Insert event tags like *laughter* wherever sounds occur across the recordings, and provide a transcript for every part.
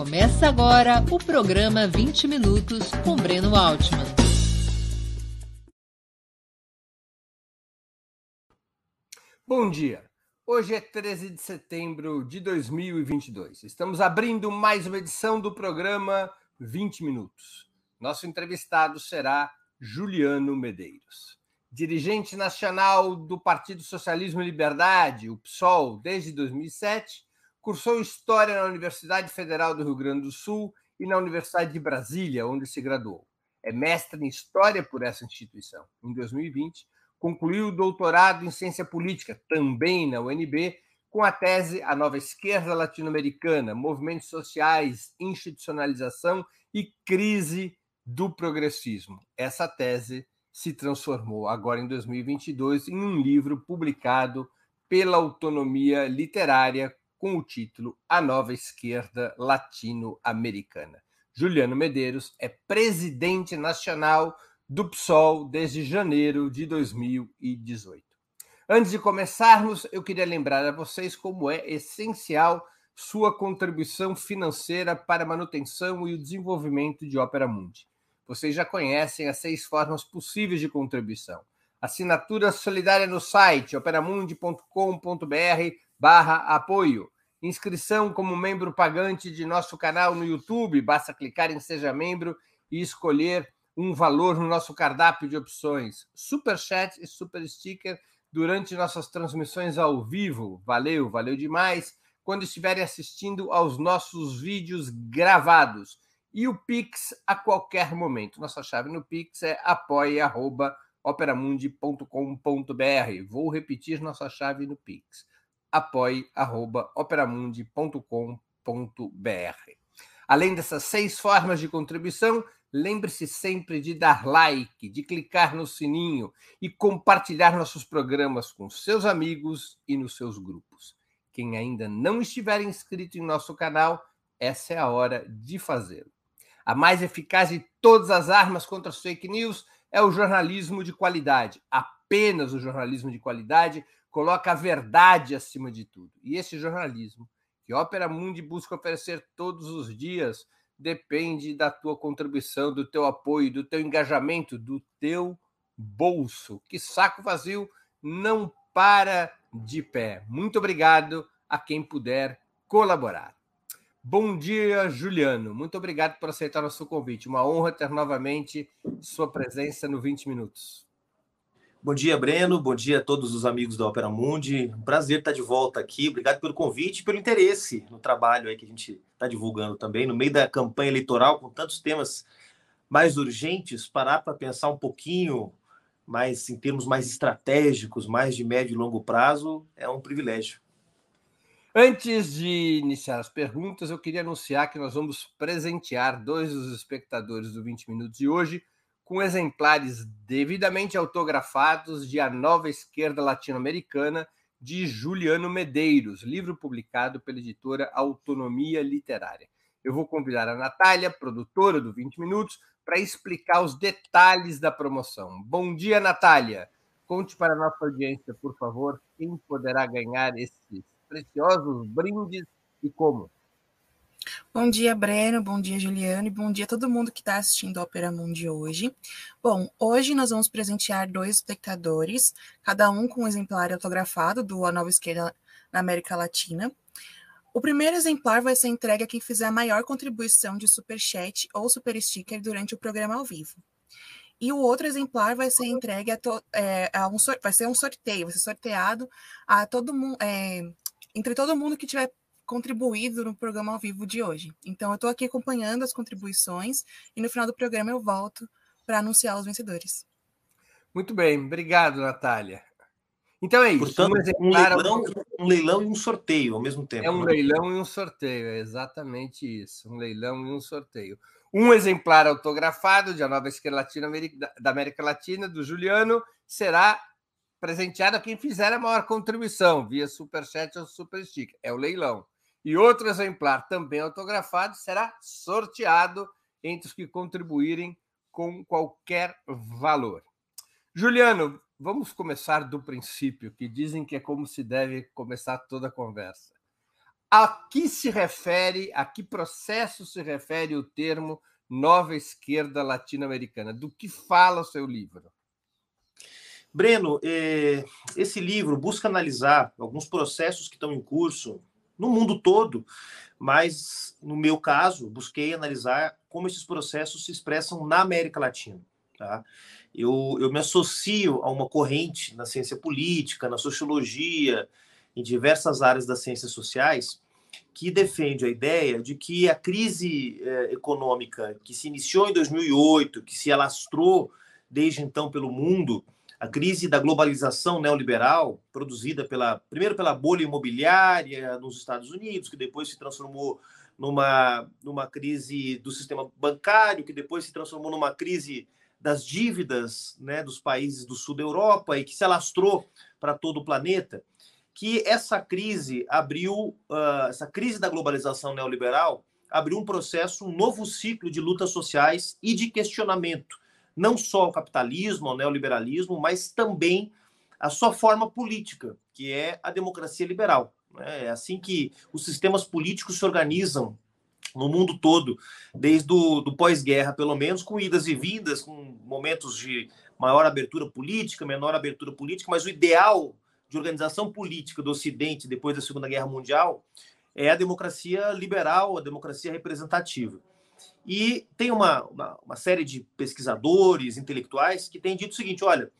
Começa agora o programa 20 Minutos com Breno Altman. Bom dia. Hoje é 13 de setembro de 2022. Estamos abrindo mais uma edição do programa 20 Minutos. Nosso entrevistado será Juliano Medeiros. Dirigente nacional do Partido Socialismo e Liberdade, o PSOL, desde 2007, Cursou História na Universidade Federal do Rio Grande do Sul e na Universidade de Brasília, onde se graduou. É mestre em História por essa instituição. Em 2020, concluiu o doutorado em Ciência Política, também na UNB, com a tese A Nova Esquerda Latino-Americana, Movimentos Sociais, Institucionalização e Crise do Progressismo. Essa tese se transformou agora em 2022 em um livro publicado pela Autonomia Literária com o título A Nova Esquerda Latino-Americana. Juliano Medeiros é presidente nacional do PSOL desde janeiro de 2018. Antes de começarmos, eu queria lembrar a vocês como é essencial sua contribuição financeira para a manutenção e o desenvolvimento de Ópera Mundi. Vocês já conhecem as seis formas possíveis de contribuição. Assinatura solidária no site operamundi.com.br barra apoio. Inscrição como membro pagante de nosso canal no YouTube. Basta clicar em Seja Membro e escolher um valor no nosso cardápio de opções. Super Chat e Super Sticker durante nossas transmissões ao vivo. Valeu, valeu demais. Quando estiverem assistindo aos nossos vídeos gravados. E o Pix a qualquer momento. Nossa chave no Pix é apoia.operamundi.com.br. Vou repetir nossa chave no Pix apoie.operamundi.com.br. Além dessas seis formas de contribuição, lembre-se sempre de dar like, de clicar no sininho e compartilhar nossos programas com seus amigos e nos seus grupos. Quem ainda não estiver inscrito em nosso canal, essa é a hora de fazê-lo. A mais eficaz de todas as armas contra as fake news é o jornalismo de qualidade. Apenas o jornalismo de qualidade coloca a verdade acima de tudo. E esse jornalismo que Ópera Mundi busca oferecer todos os dias depende da tua contribuição, do teu apoio, do teu engajamento, do teu bolso. Que saco vazio não para de pé. Muito obrigado a quem puder colaborar. Bom dia, Juliano. Muito obrigado por aceitar nosso convite. Uma honra ter novamente sua presença no 20 Minutos. Bom dia, Breno. Bom dia a todos os amigos da Opera Mundi. Prazer estar de volta aqui. Obrigado pelo convite e pelo interesse no trabalho aí que a gente está divulgando também. No meio da campanha eleitoral, com tantos temas mais urgentes, parar para pensar um pouquinho mais em termos mais estratégicos, mais de médio e longo prazo, é um privilégio. Antes de iniciar as perguntas, eu queria anunciar que nós vamos presentear dois dos espectadores do 20 Minutos de hoje com exemplares devidamente autografados de A Nova Esquerda Latino-Americana, de Juliano Medeiros, livro publicado pela editora Autonomia Literária. Eu vou convidar a Natália, produtora do 20 Minutos, para explicar os detalhes da promoção. Bom dia, Natália. Conte para a nossa audiência, por favor, quem poderá ganhar esses preciosos brindes e como. Bom dia, Breno. Bom dia, Juliano. E bom dia a todo mundo que está assistindo a Opera Mundi hoje. Bom, hoje nós vamos presentear dois espectadores, cada um com um exemplar autografado do A Nova Esquerda na América Latina. O primeiro exemplar vai ser entregue a quem fizer a maior contribuição de superchat ou super sticker durante o programa ao vivo. E o outro exemplar vai ser entregue a, to, é, a um vai ser um sorteio, vai ser sorteado a todo mundo, é, entre todo mundo que tiver contribuído no programa ao vivo de hoje. Então, eu estou aqui acompanhando as contribuições e no final do programa eu volto para anunciar os vencedores. Muito bem, obrigado, Natália. Então é isso. Portanto, um, leilão, um leilão e um sorteio ao mesmo tempo. É um né? leilão e um sorteio, é exatamente isso. Um leilão e um sorteio. Um exemplar autografado de A Nova Esquerda Latina, da América Latina, do Juliano, será presenteado a quem fizer a maior contribuição, via Superchat ou Super Sticker. É o leilão e outro exemplar também autografado será sorteado entre os que contribuírem com qualquer valor. Juliano, vamos começar do princípio, que dizem que é como se deve começar toda a conversa. A que se refere, a que processo se refere o termo nova esquerda latino-americana? Do que fala o seu livro? Breno, eh, esse livro busca analisar alguns processos que estão em curso no mundo todo, mas no meu caso, busquei analisar como esses processos se expressam na América Latina. Tá? Eu, eu me associo a uma corrente na ciência política, na sociologia, em diversas áreas das ciências sociais, que defende a ideia de que a crise eh, econômica que se iniciou em 2008, que se alastrou desde então pelo mundo, a crise da globalização neoliberal, produzida pela primeiro pela bolha imobiliária nos Estados Unidos, que depois se transformou numa, numa crise do sistema bancário, que depois se transformou numa crise das dívidas né, dos países do sul da Europa e que se alastrou para todo o planeta que essa crise abriu, uh, essa crise da globalização neoliberal abriu um processo, um novo ciclo de lutas sociais e de questionamento, não só ao capitalismo, ao neoliberalismo, mas também a sua forma política, que é a democracia liberal. Né? É assim que os sistemas políticos se organizam no mundo todo, desde o do pós-guerra, pelo menos, com idas e vindas, com momentos de maior abertura política, menor abertura política, mas o ideal de organização política do Ocidente depois da Segunda Guerra Mundial é a democracia liberal, a democracia representativa. E tem uma, uma, uma série de pesquisadores, intelectuais, que têm dito o seguinte: olha,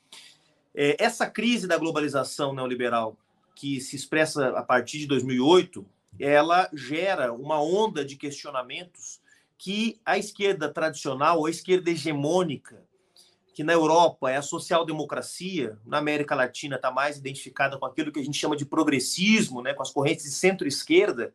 é, essa crise da globalização neoliberal, que se expressa a partir de 2008, ela gera uma onda de questionamentos que a esquerda tradicional, a esquerda hegemônica, que na Europa é a social-democracia, na América Latina está mais identificada com aquilo que a gente chama de progressismo, né, com as correntes de centro-esquerda,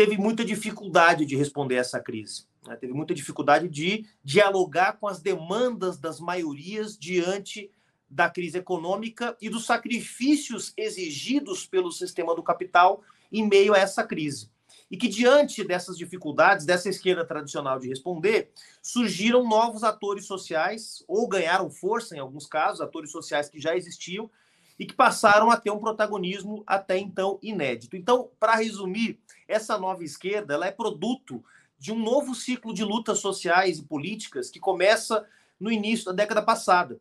teve muita dificuldade de responder essa crise. Né? Teve muita dificuldade de dialogar com as demandas das maiorias diante da crise econômica e dos sacrifícios exigidos pelo sistema do capital em meio a essa crise e que, diante dessas dificuldades, dessa esquerda tradicional de responder, surgiram novos atores sociais, ou ganharam força, em alguns casos, atores sociais que já existiam, e que passaram a ter um protagonismo até então inédito. Então, para resumir, essa nova esquerda ela é produto de um novo ciclo de lutas sociais e políticas que começa no início da década passada,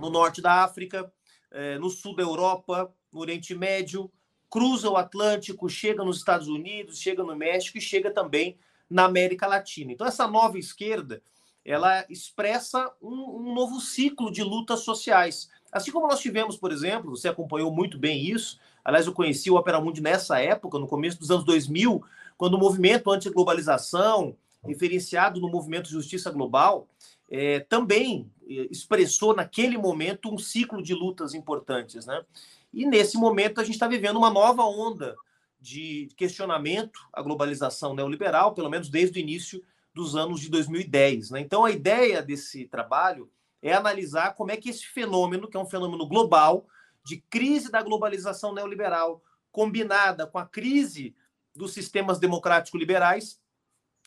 no norte da África, eh, no sul da Europa, no Oriente Médio, cruza o Atlântico, chega nos Estados Unidos, chega no México e chega também na América Latina. Então, essa nova esquerda ela expressa um, um novo ciclo de lutas sociais. Assim como nós tivemos, por exemplo, você acompanhou muito bem isso. Aliás, eu conheci o Opera Mundi nessa época, no começo dos anos 2000, quando o movimento anti-globalização, referenciado no movimento Justiça Global, é, também expressou naquele momento um ciclo de lutas importantes, né? E nesse momento a gente está vivendo uma nova onda de questionamento à globalização neoliberal, pelo menos desde o início dos anos de 2010. Né? Então a ideia desse trabalho é analisar como é que esse fenômeno, que é um fenômeno global, de crise da globalização neoliberal, combinada com a crise dos sistemas democráticos liberais,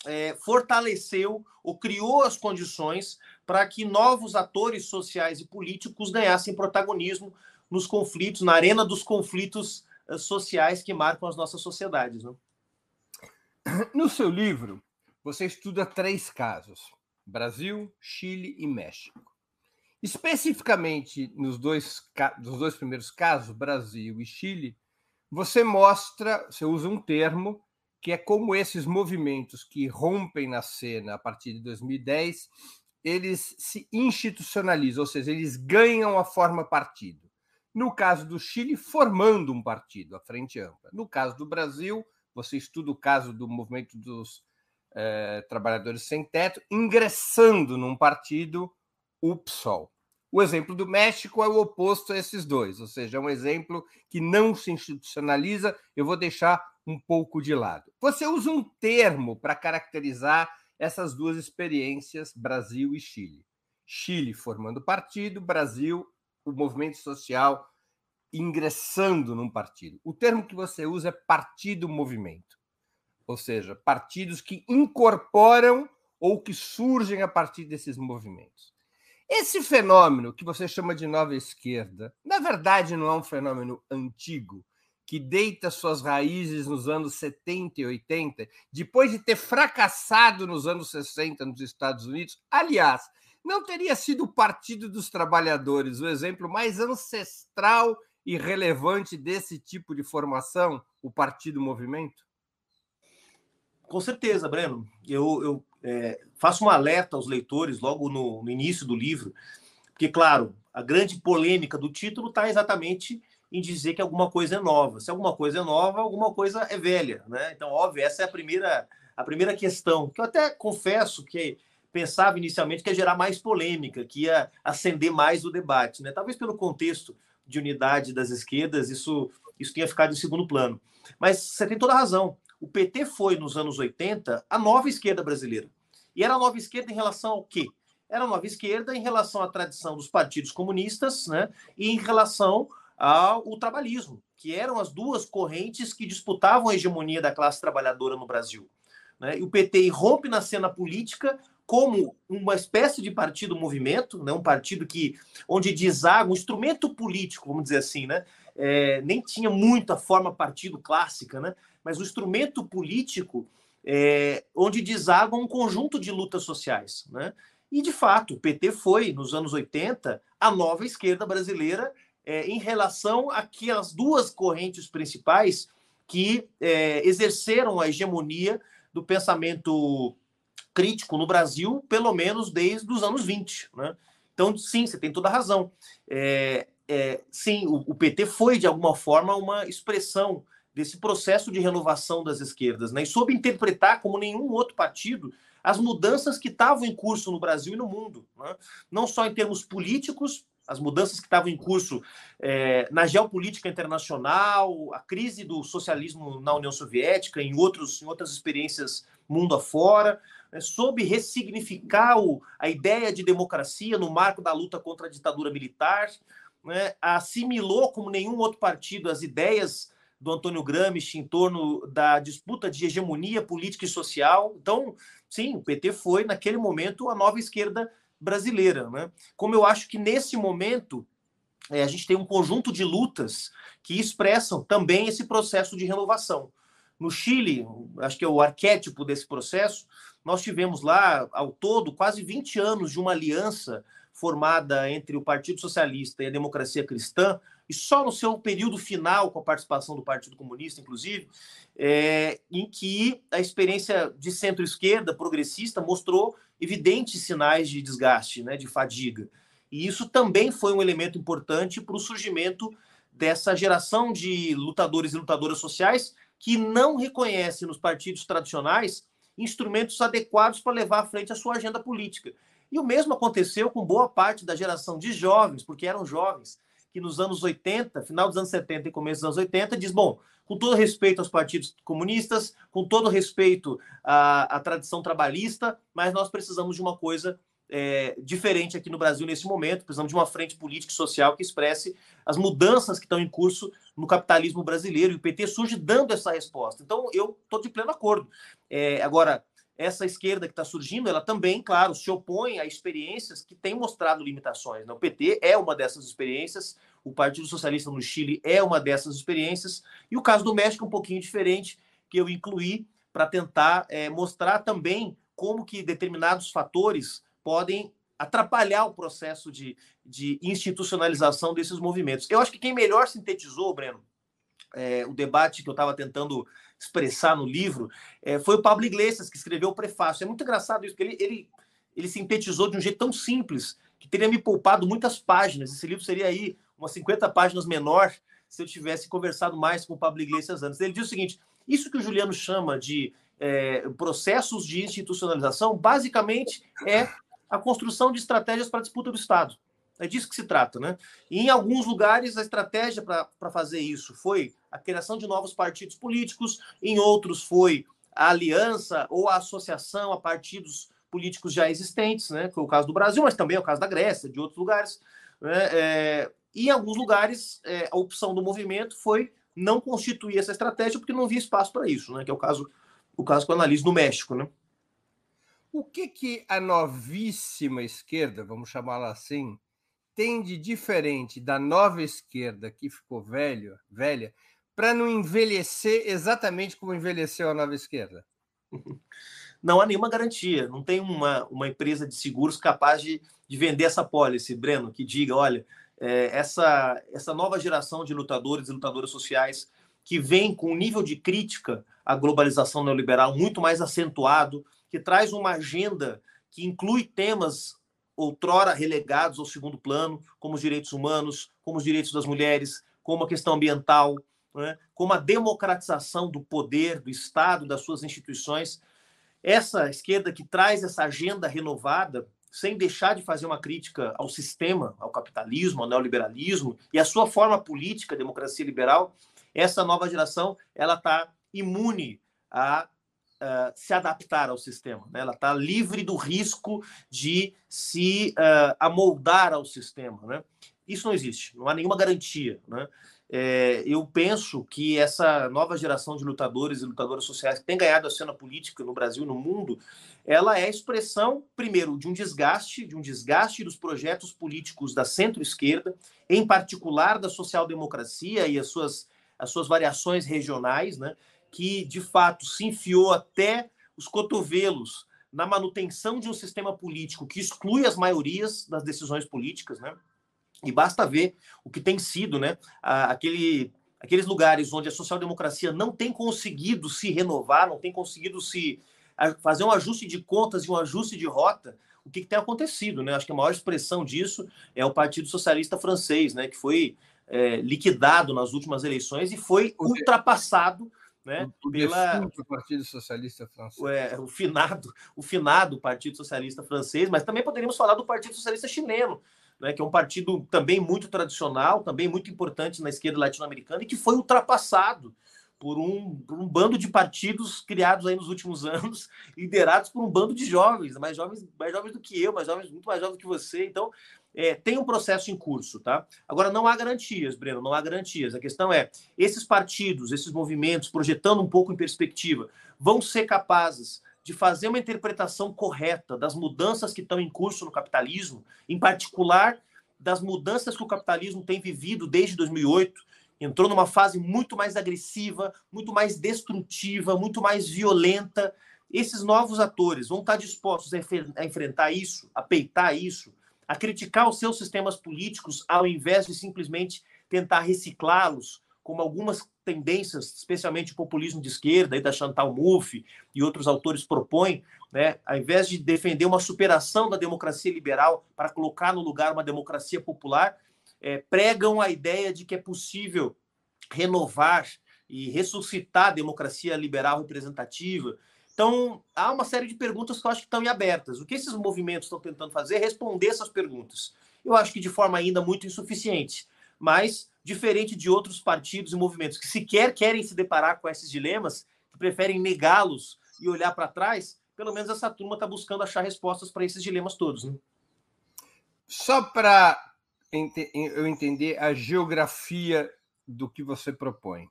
é, fortaleceu ou criou as condições para que novos atores sociais e políticos ganhassem protagonismo nos conflitos, na arena dos conflitos eh, sociais que marcam as nossas sociedades. Né? No seu livro, você estuda três casos: Brasil, Chile e México. Especificamente nos dois, nos dois primeiros casos, Brasil e Chile, você mostra, você usa um termo que é como esses movimentos que rompem na cena a partir de 2010, eles se institucionalizam, ou seja, eles ganham a forma partido. No caso do Chile, formando um partido, a Frente Ampla. No caso do Brasil, você estuda o caso do movimento dos eh, trabalhadores sem teto, ingressando num partido, o PSOL. O exemplo do México é o oposto a esses dois, ou seja, é um exemplo que não se institucionaliza. Eu vou deixar um pouco de lado. Você usa um termo para caracterizar essas duas experiências, Brasil e Chile. Chile formando partido, Brasil o movimento social ingressando num partido. O termo que você usa é partido-movimento, ou seja, partidos que incorporam ou que surgem a partir desses movimentos. Esse fenômeno que você chama de nova esquerda, na verdade não é um fenômeno antigo que deita suas raízes nos anos 70 e 80, depois de ter fracassado nos anos 60 nos Estados Unidos, aliás, não teria sido o Partido dos Trabalhadores o exemplo mais ancestral e relevante desse tipo de formação, o Partido Movimento? Com certeza, Breno. Eu, eu é, faço um alerta aos leitores logo no, no início do livro, porque, claro, a grande polêmica do título está exatamente em dizer que alguma coisa é nova. Se alguma coisa é nova, alguma coisa é velha, né? Então, óbvio, essa é a primeira a primeira questão, que eu até confesso que pensava inicialmente que ia gerar mais polêmica, que ia acender mais o debate, né? Talvez pelo contexto de unidade das esquerdas, isso isso tenha ficado em segundo plano. Mas você tem toda a razão. O PT foi nos anos 80 a nova esquerda brasileira. E era a nova esquerda em relação ao quê? Era a nova esquerda em relação à tradição dos partidos comunistas, né? E em relação ao trabalhismo, que eram as duas correntes que disputavam a hegemonia da classe trabalhadora no Brasil. Né? E o PT rompe na cena política como uma espécie de partido movimento, né? um partido que onde deságua um instrumento político, vamos dizer assim, né? É, nem tinha muita forma partido clássica, né? Mas o instrumento político é, onde deságua um conjunto de lutas sociais. Né? E, de fato, o PT foi, nos anos 80, a nova esquerda brasileira é, em relação àquelas duas correntes principais que é, exerceram a hegemonia do pensamento crítico no Brasil, pelo menos desde os anos 20. Né? Então, sim, você tem toda a razão. É, é, sim, o, o, PT foi, de alguma forma, uma expressão desse processo de renovação das esquerdas, né? e soube interpretar, como nenhum outro partido, as mudanças que estavam em curso no Brasil e no mundo. Né? Não só em termos políticos, as mudanças que estavam em curso é, na geopolítica internacional, a crise do socialismo na União Soviética, em, outros, em outras experiências mundo afora, né, soube ressignificar o, a ideia de democracia no marco da luta contra a ditadura militar, né, assimilou como nenhum outro partido as ideias do Antônio Gramsci em torno da disputa de hegemonia política e social. Então, sim, o PT foi, naquele momento, a nova esquerda brasileira. Né? Como eu acho que nesse momento é, a gente tem um conjunto de lutas que expressam também esse processo de renovação. No Chile, acho que é o arquétipo desse processo, nós tivemos lá, ao todo, quase 20 anos de uma aliança formada entre o Partido Socialista e a Democracia Cristã, e só no seu período final, com a participação do Partido Comunista, inclusive, é, em que a experiência de centro-esquerda progressista mostrou evidentes sinais de desgaste, né, de fadiga. E isso também foi um elemento importante para o surgimento dessa geração de lutadores e lutadoras sociais que não reconhecem nos partidos tradicionais instrumentos adequados para levar à frente a sua agenda política. E o mesmo aconteceu com boa parte da geração de jovens, porque eram jovens, que nos anos 80, final dos anos 70 e começo dos anos 80, diz: bom, com todo respeito aos partidos comunistas, com todo respeito à, à tradição trabalhista, mas nós precisamos de uma coisa é, diferente aqui no Brasil nesse momento. Precisamos de uma frente política e social que expresse as mudanças que estão em curso no capitalismo brasileiro. E o PT surge dando essa resposta. Então, eu estou de pleno acordo. É, agora, essa esquerda que está surgindo, ela também, claro, se opõe a experiências que têm mostrado limitações. Né? O PT é uma dessas experiências, o Partido Socialista no Chile é uma dessas experiências, e o caso do México é um pouquinho diferente, que eu incluí para tentar é, mostrar também como que determinados fatores podem atrapalhar o processo de, de institucionalização desses movimentos. Eu acho que quem melhor sintetizou, Breno, é, o debate que eu estava tentando expressar no livro, é, foi o Pablo Iglesias, que escreveu o prefácio. É muito engraçado isso, porque ele, ele, ele sintetizou de um jeito tão simples que teria me poupado muitas páginas. Esse livro seria aí umas 50 páginas menor se eu tivesse conversado mais com o Pablo Iglesias antes. Ele diz o seguinte: isso que o Juliano chama de é, processos de institucionalização, basicamente é a construção de estratégias para a disputa do Estado. É disso que se trata, né? E em alguns lugares a estratégia para fazer isso foi a criação de novos partidos políticos, em outros foi a aliança ou a associação a partidos políticos já existentes, né? Que é o caso do Brasil, mas também é o caso da Grécia, de outros lugares. Né? É, e em alguns lugares é, a opção do movimento foi não constituir essa estratégia porque não havia espaço para isso, né? Que é o caso o caso que eu analiso no México, né? O que que a novíssima esquerda, vamos chamá-la assim, tem de diferente da nova esquerda que ficou velho, velha para não envelhecer exatamente como envelheceu a nova esquerda? *laughs* Não há nenhuma garantia. Não tem uma, uma empresa de seguros capaz de, de vender essa pólice, Breno, que diga: olha, é, essa, essa nova geração de lutadores e lutadoras sociais que vem com um nível de crítica à globalização neoliberal muito mais acentuado, que traz uma agenda que inclui temas outrora relegados ao segundo plano, como os direitos humanos, como os direitos das mulheres, como a questão ambiental, né? como a democratização do poder, do Estado, das suas instituições. Essa esquerda que traz essa agenda renovada, sem deixar de fazer uma crítica ao sistema, ao capitalismo, ao neoliberalismo e à sua forma política, democracia liberal, essa nova geração ela está imune a uh, se adaptar ao sistema. Né? Ela está livre do risco de se uh, amoldar ao sistema. Né? Isso não existe, não há nenhuma garantia. Né? É, eu penso que essa nova geração de lutadores e lutadoras sociais que tem ganhado a cena política no Brasil e no mundo, ela é a expressão, primeiro, de um desgaste, de um desgaste dos projetos políticos da centro-esquerda, em particular da social-democracia e as suas, as suas variações regionais, né, que de fato se enfiou até os cotovelos na manutenção de um sistema político que exclui as maiorias das decisões políticas, né? E basta ver o que tem sido, né? Aquele, aqueles lugares onde a social-democracia não tem conseguido se renovar, não tem conseguido se fazer um ajuste de contas e um ajuste de rota, o que, que tem acontecido, né? Acho que a maior expressão disso é o Partido Socialista Francês, né? Que foi é, liquidado nas últimas eleições e foi ultrapassado né, o, pela o Partido Socialista Francês. É, o finado, o finado Partido Socialista Francês, mas também poderíamos falar do Partido Socialista Chileno, né, que é um partido também muito tradicional, também muito importante na esquerda latino-americana e que foi ultrapassado por um, por um, bando de partidos criados aí nos últimos *laughs* anos, liderados por um bando de jovens, mais jovens, mais jovens do que eu, mais jovens, muito mais jovens do que você. Então, é, tem um processo em curso, tá? Agora, não há garantias, Breno, não há garantias. A questão é, esses partidos, esses movimentos, projetando um pouco em perspectiva, vão ser capazes de fazer uma interpretação correta das mudanças que estão em curso no capitalismo, em particular das mudanças que o capitalismo tem vivido desde 2008, entrou numa fase muito mais agressiva, muito mais destrutiva, muito mais violenta. Esses novos atores vão estar dispostos a, enfrentar isso, a peitar isso, a criticar os seus sistemas políticos, ao invés de simplesmente tentar reciclá-los, como algumas tendências, especialmente o populismo de esquerda, aí da Chantal Mouffe e outros autores propõem, né, ao invés de defender uma superação da democracia liberal para colocar no lugar uma democracia popular, é, pregam a ideia de que é possível renovar e ressuscitar a democracia liberal representativa. Então, há uma série de perguntas que eu acho que estão em abertas. O que esses movimentos estão tentando fazer é responder essas perguntas. Eu acho que de forma ainda muito insuficiente, mas diferente de outros partidos e movimentos que sequer querem se deparar com esses dilemas, que preferem negá-los e olhar para trás, pelo menos essa turma está buscando achar respostas para esses dilemas todos. Né? Só para eu entender a geografia do que você propõe,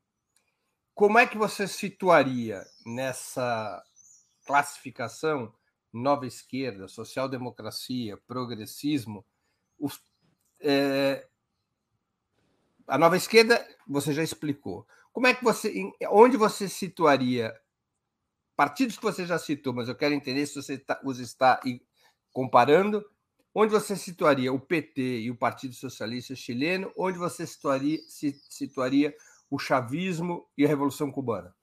como é que você situaria nessa classificação nova esquerda, social-democracia, progressismo, os, é, a nova esquerda, você já explicou. Como é que você, onde você situaria partidos que você já citou, mas eu quero entender se você tá, os está comparando, onde você situaria o PT e o Partido Socialista Chileno, onde você situaria, situaria o chavismo e a Revolução Cubana?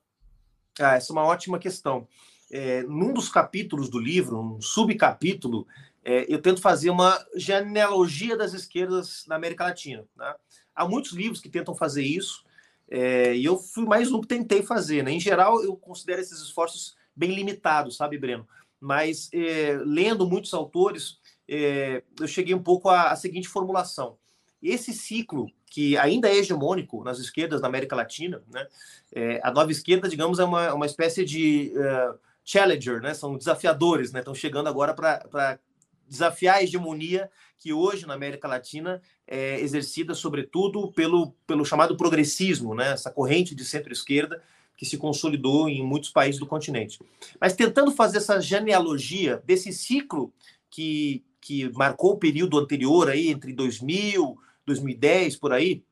Ah, essa é uma ótima questão. É, num dos capítulos do livro, um subcapítulo, é, eu tento fazer uma genealogia das esquerdas na América Latina. Né? Há muitos livros que tentam fazer isso, é, e eu fui mais um que tentei fazer. Né? Em geral, eu considero esses esforços bem limitados, sabe, Breno? Mas é, lendo muitos autores, é, eu cheguei um pouco à, à, seguinte formulação. Esse ciclo, que ainda é hegemônico nas esquerdas da América Latina, né? É, a nova esquerda, digamos, é uma, uma espécie de uh, challenger, né? são desafiadores, né? estão chegando agora para desafiar a hegemonia que hoje na América Latina é exercida sobretudo pelo, pelo chamado progressismo, né? essa corrente de centro-esquerda que se consolidou em muitos países do continente. Mas tentando fazer essa genealogia desse ciclo que, que marcou o período anterior, aí, entre 2000, 2010, por aí,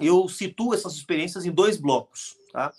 eu situo essas experiências em dois blocos. Tá?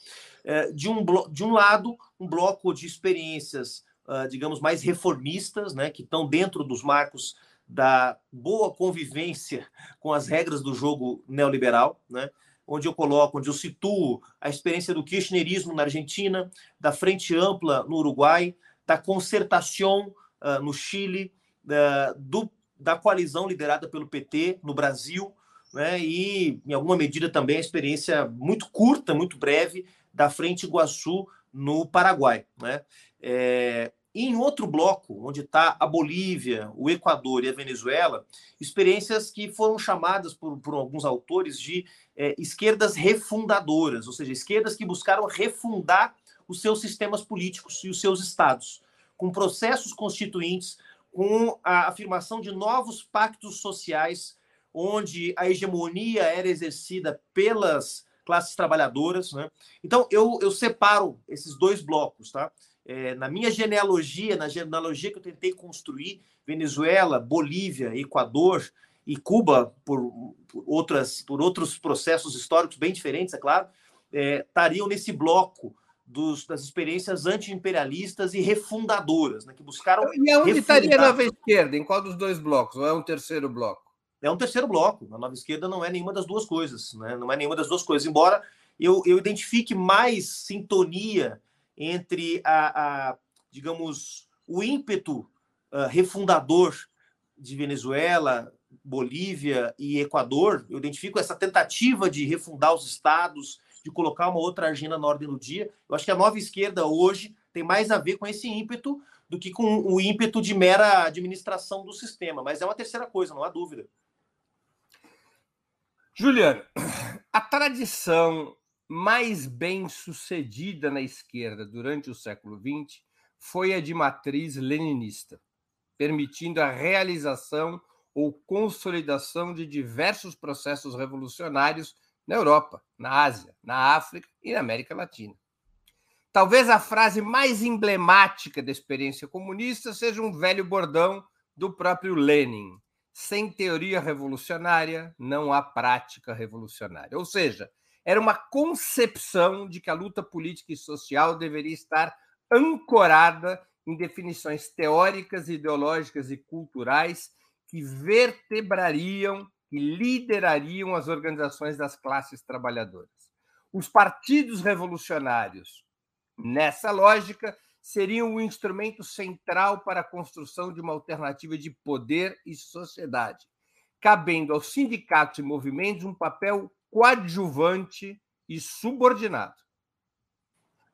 É, de, um de um lado, um bloco de experiências, uh, digamos, mais reformistas, né, que estão dentro dos marcos da boa convivência com as regras do jogo neoliberal, né, onde eu coloco, onde eu situo a experiência do kirchnerismo na Argentina, da Frente Ampla no Uruguai, da concertação uh, no Chile, uh, do, da coalizão liderada pelo PT no Brasil, né, e, em alguma medida, também a experiência muito curta, muito breve, da Frente Iguaçu no Paraguai. Né? É, em outro bloco, onde está a Bolívia, o Equador e a Venezuela, experiências que foram chamadas por, por alguns autores de é, esquerdas refundadoras, ou seja, esquerdas que buscaram refundar os seus sistemas políticos e os seus estados, com processos constituintes, com a afirmação de novos pactos sociais onde a hegemonia era exercida pelas classes trabalhadoras. Né? Então, eu, eu separo esses dois blocos. Tá? É, na minha genealogia, na genealogia que eu tentei construir, Venezuela, Bolívia, Equador e Cuba, por, por outras, por outros processos históricos bem diferentes, é claro, é, estariam nesse bloco dos, das experiências anti-imperialistas e refundadoras, né, que buscaram. E aonde refundar... estaria a nova esquerda? Em qual dos dois blocos? Ou é um terceiro bloco? É um terceiro bloco. A nova esquerda não é nenhuma das duas coisas, né? não é nenhuma das duas coisas, embora eu, eu identifique mais sintonia entre a, a digamos, o ímpeto uh, refundador de Venezuela, Bolívia e Equador. Eu identifico essa tentativa de refundar os estados, de colocar uma outra agenda na ordem do dia. Eu acho que a nova esquerda hoje tem mais a ver com esse ímpeto do que com o ímpeto de mera administração do sistema. Mas é uma terceira coisa, não há dúvida. Juliano, *clears throat* a tradição mais bem sucedida na esquerda durante o século XX foi a de matriz leninista, permitindo a realização ou consolidação de diversos processos revolucionários na Europa, na Ásia, na África e na América Latina. Talvez a frase mais emblemática da experiência comunista seja um velho bordão do próprio Lenin: sem teoria revolucionária, não há prática revolucionária. Ou seja, era uma concepção de que a luta política e social deveria estar ancorada em definições teóricas, ideológicas e culturais que vertebrariam e liderariam as organizações das classes trabalhadoras. Os partidos revolucionários, nessa lógica, seriam o instrumento central para a construção de uma alternativa de poder e sociedade, cabendo aos sindicatos e movimentos um papel coadjuvante e subordinado.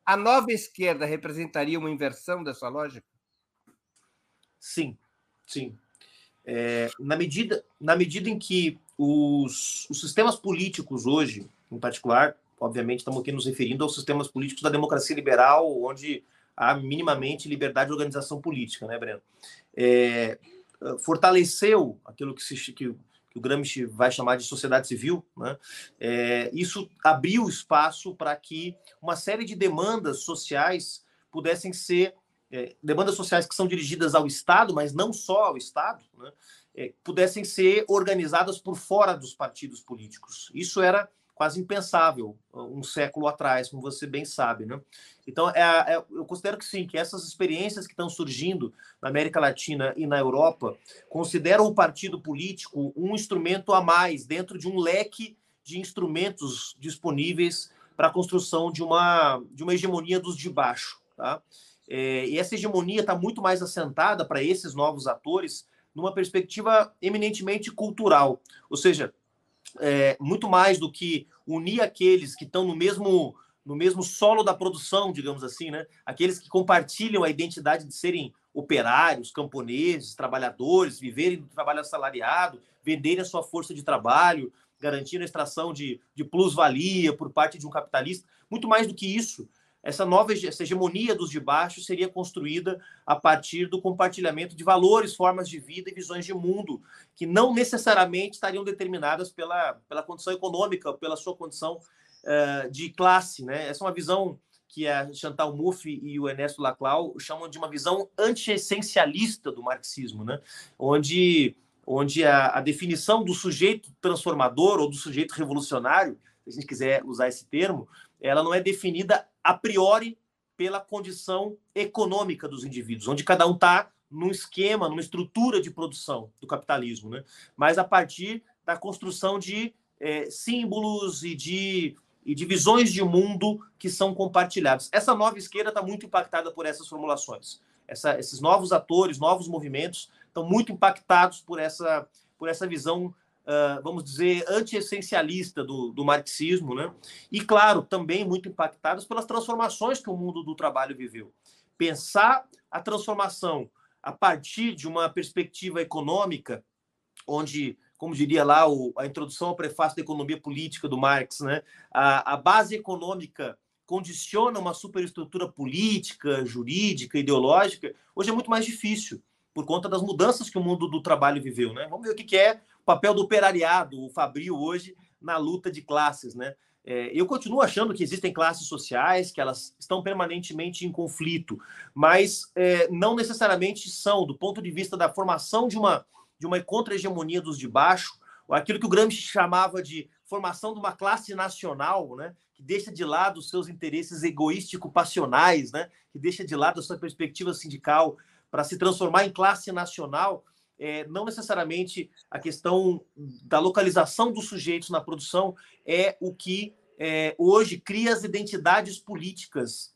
A nova esquerda representaria uma inversão dessa lógica? Sim, sim. É, na, medida, na medida em que os, os sistemas políticos hoje, em particular, obviamente estamos aqui nos referindo aos sistemas políticos da democracia liberal, onde há minimamente liberdade de organização política, né, Breno? É, fortaleceu aquilo que, se, que, que, o Gramsci vai chamar de sociedade civil, né? É, isso abriu espaço para que uma série de demandas sociais pudessem ser é, demandas sociais que são dirigidas ao Estado, mas não só ao Estado, né? É, pudessem ser organizadas por fora dos partidos políticos. Isso era quase impensável um século atrás, como você bem sabe, né? Então, é, é, eu considero que sim, que essas experiências que estão surgindo na América Latina e na Europa consideram o partido político um instrumento a mais dentro de um leque de instrumentos disponíveis para a construção de uma, de uma hegemonia dos de baixo, tá? É, e essa hegemonia está muito mais assentada para esses novos atores numa perspectiva eminentemente cultural, ou seja, é, muito mais do que unir aqueles que estão no mesmo no mesmo solo da produção, digamos assim, né? Aqueles que compartilham a identidade de serem operários, camponeses, trabalhadores, viverem do trabalho assalariado, venderem a sua força de trabalho, garantindo a extração de, de plus-valia por parte de um capitalista. Muito mais do que isso, essa nova essa hegemonia dos de baixo seria construída a partir do compartilhamento de valores, formas de vida e visões de mundo que não necessariamente estariam determinadas pela, pela condição econômica, pela sua condição uh, de classe. Né? Essa é uma visão que a Chantal Mouffe e o Ernesto Laclau chamam de uma visão anti-essencialista do marxismo, né? onde onde a, a definição do sujeito transformador ou do sujeito revolucionário, se a gente quiser usar esse termo, ela não é definida a priori pela condição econômica dos indivíduos, onde cada um está num esquema, numa estrutura de produção do capitalismo, né? mas a partir da construção de é, símbolos e de, e de visões de mundo que são compartilhados. Essa nova esquerda está muito impactada por essas formulações. Essa, esses novos atores, novos movimentos estão muito impactados por essa, por essa visão vamos dizer, anti-essencialista do, do marxismo, né? E, claro, também muito impactadas pelas transformações que o mundo do trabalho viveu. Pensar a transformação a partir de uma perspectiva econômica, onde, como diria lá o, a introdução ao prefácio da economia política do Marx, né? a, a base econômica condiciona uma superestrutura política, jurídica, ideológica, hoje é muito mais difícil, por conta das mudanças que o mundo do trabalho viveu. Né? Vamos ver o que é o papel do operariado, o Fabril hoje, na luta de classes, né? É, eu continuo achando que existem classes sociais, que elas estão permanentemente em conflito, mas é, não necessariamente são, do ponto de vista da formação de uma, de uma contra-hegemonia dos de baixo, aquilo que o Gramsci chamava de formação de uma classe nacional, né, que deixa de lado os seus interesses egoístico-passionais, né, que deixa de lado a sua perspectiva sindical para se transformar em classe nacional, é, não necessariamente a questão da localização dos sujeitos na produção é o que é, hoje cria as identidades políticas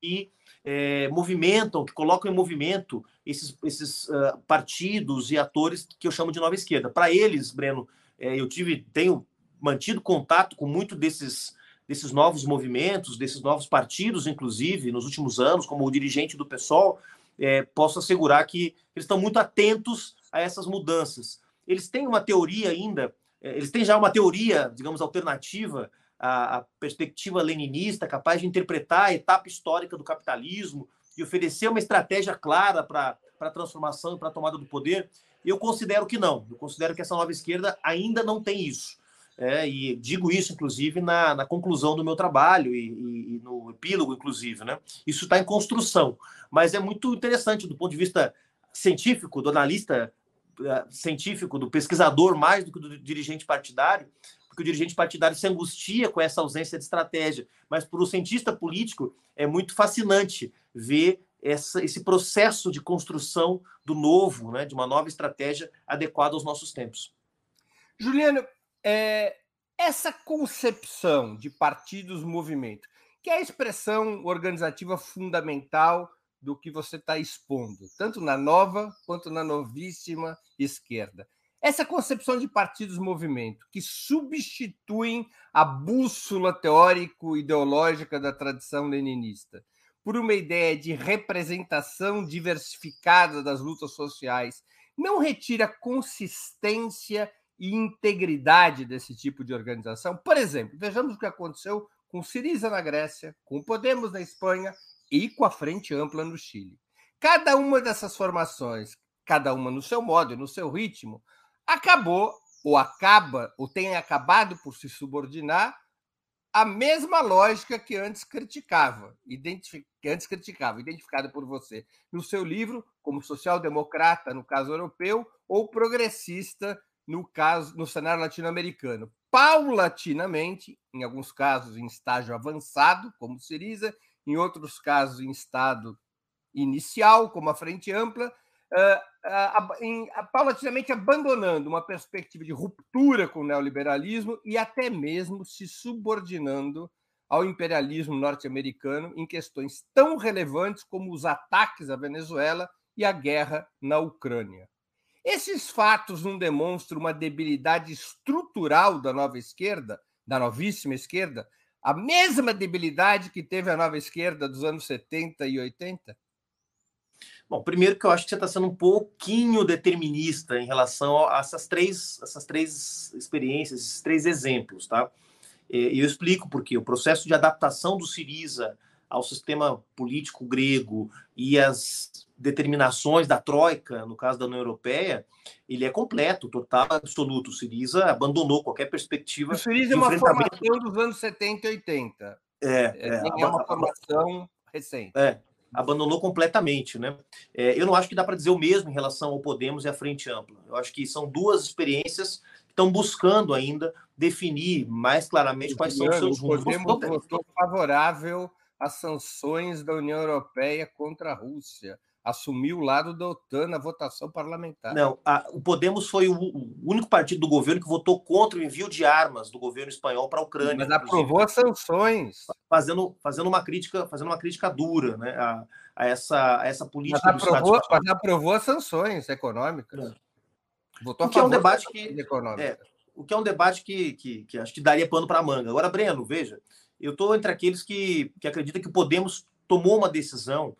e é, movimentam, que colocam em movimento esses, esses uh, partidos e atores que eu chamo de nova esquerda. Para eles, Breno, é, eu tive, tenho mantido contato com muito desses desses novos movimentos, desses novos partidos, inclusive, nos últimos anos, como o dirigente do PSOL, é, posso assegurar que eles estão muito atentos a essas mudanças. Eles têm uma teoria ainda, é, eles têm já uma teoria, digamos, alternativa à, à perspectiva leninista, capaz de interpretar a etapa histórica do capitalismo e oferecer uma estratégia clara para a transformação e para a tomada do poder. Eu considero que não. Eu considero que essa nova esquerda ainda não tem isso. É, e digo isso, inclusive, na, na conclusão do meu trabalho e, e, e no epílogo, inclusive. Né? Isso está em construção, mas é muito interessante do ponto de vista científico, do analista uh, científico, do pesquisador, mais do que do dirigente partidário, porque o dirigente partidário se angustia com essa ausência de estratégia, mas para o cientista político é muito fascinante ver essa, esse processo de construção do novo, né, de uma nova estratégia adequada aos nossos tempos. Juliano, é, essa concepção de partidos-movimento, que é a expressão organizativa fundamental do que você está expondo, tanto na nova quanto na novíssima esquerda. Essa concepção de partidos-movimento, que substituem a bússola teórico-ideológica da tradição leninista por uma ideia de representação diversificada das lutas sociais, não retira consistência e integridade desse tipo de organização. Por exemplo, vejamos o que aconteceu com Siriza na Grécia, com Podemos na Espanha e com a Frente Ampla no Chile. Cada uma dessas formações, cada uma no seu modo e no seu ritmo, acabou ou acaba ou tem acabado por se subordinar à mesma lógica que antes criticava, que antes criticava, identificada por você no seu livro como social-democrata no caso europeu ou progressista no caso no cenário latino-americano. Paulatinamente, em alguns casos em estágio avançado, como Siriza, em outros casos em estado inicial, como a Frente Ampla, uh, paulatinamente abandonando uma perspectiva de ruptura com o neoliberalismo e até mesmo se subordinando ao imperialismo norte-americano em questões tão relevantes como os ataques à Venezuela e a guerra na Ucrânia. Esses fatos não demonstram uma debilidade estrutural da nova esquerda, da novíssima esquerda, a mesma debilidade que teve a nova esquerda dos anos 70 e 80? Bom, primeiro que eu acho que você está sendo um pouquinho determinista em relação a essas três, essas três experiências, esses três exemplos, tá? E eu explico porque o processo de adaptação do Siriza ao sistema político grego e as determinações da Troika, no caso da União Europeia, ele é completo, total, absoluto. O Siriza abandonou qualquer perspectiva. O Siriza é uma formação dos anos 70 e 80. É, é, é, é uma formação recente. É. abandonou completamente, né? É, eu não acho que dá para dizer o mesmo em relação ao Podemos e à Frente Ampla. Eu acho que são duas experiências que estão buscando ainda definir mais claramente quais são os seus rumos. O Podemos votou favorável às sanções da União Europeia contra a Rússia assumiu o lado da OTAN na votação parlamentar. Não, a, o Podemos foi o, o, único partido do governo que votou contra o envio de armas do governo espanhol para a Ucrânia. Mas aprovou as sanções. Fazendo, fazendo uma crítica, fazendo uma crítica dura, né, a, a essa, a essa política mas aprovou, Mas aprovou as sanções econômicas. É. Votou o que é um debate que é, o que é um debate que, que, que acho que daria pano para manga. Agora, Breno, veja, eu estou entre aqueles que, que acreditam que o Podemos tomou uma decisão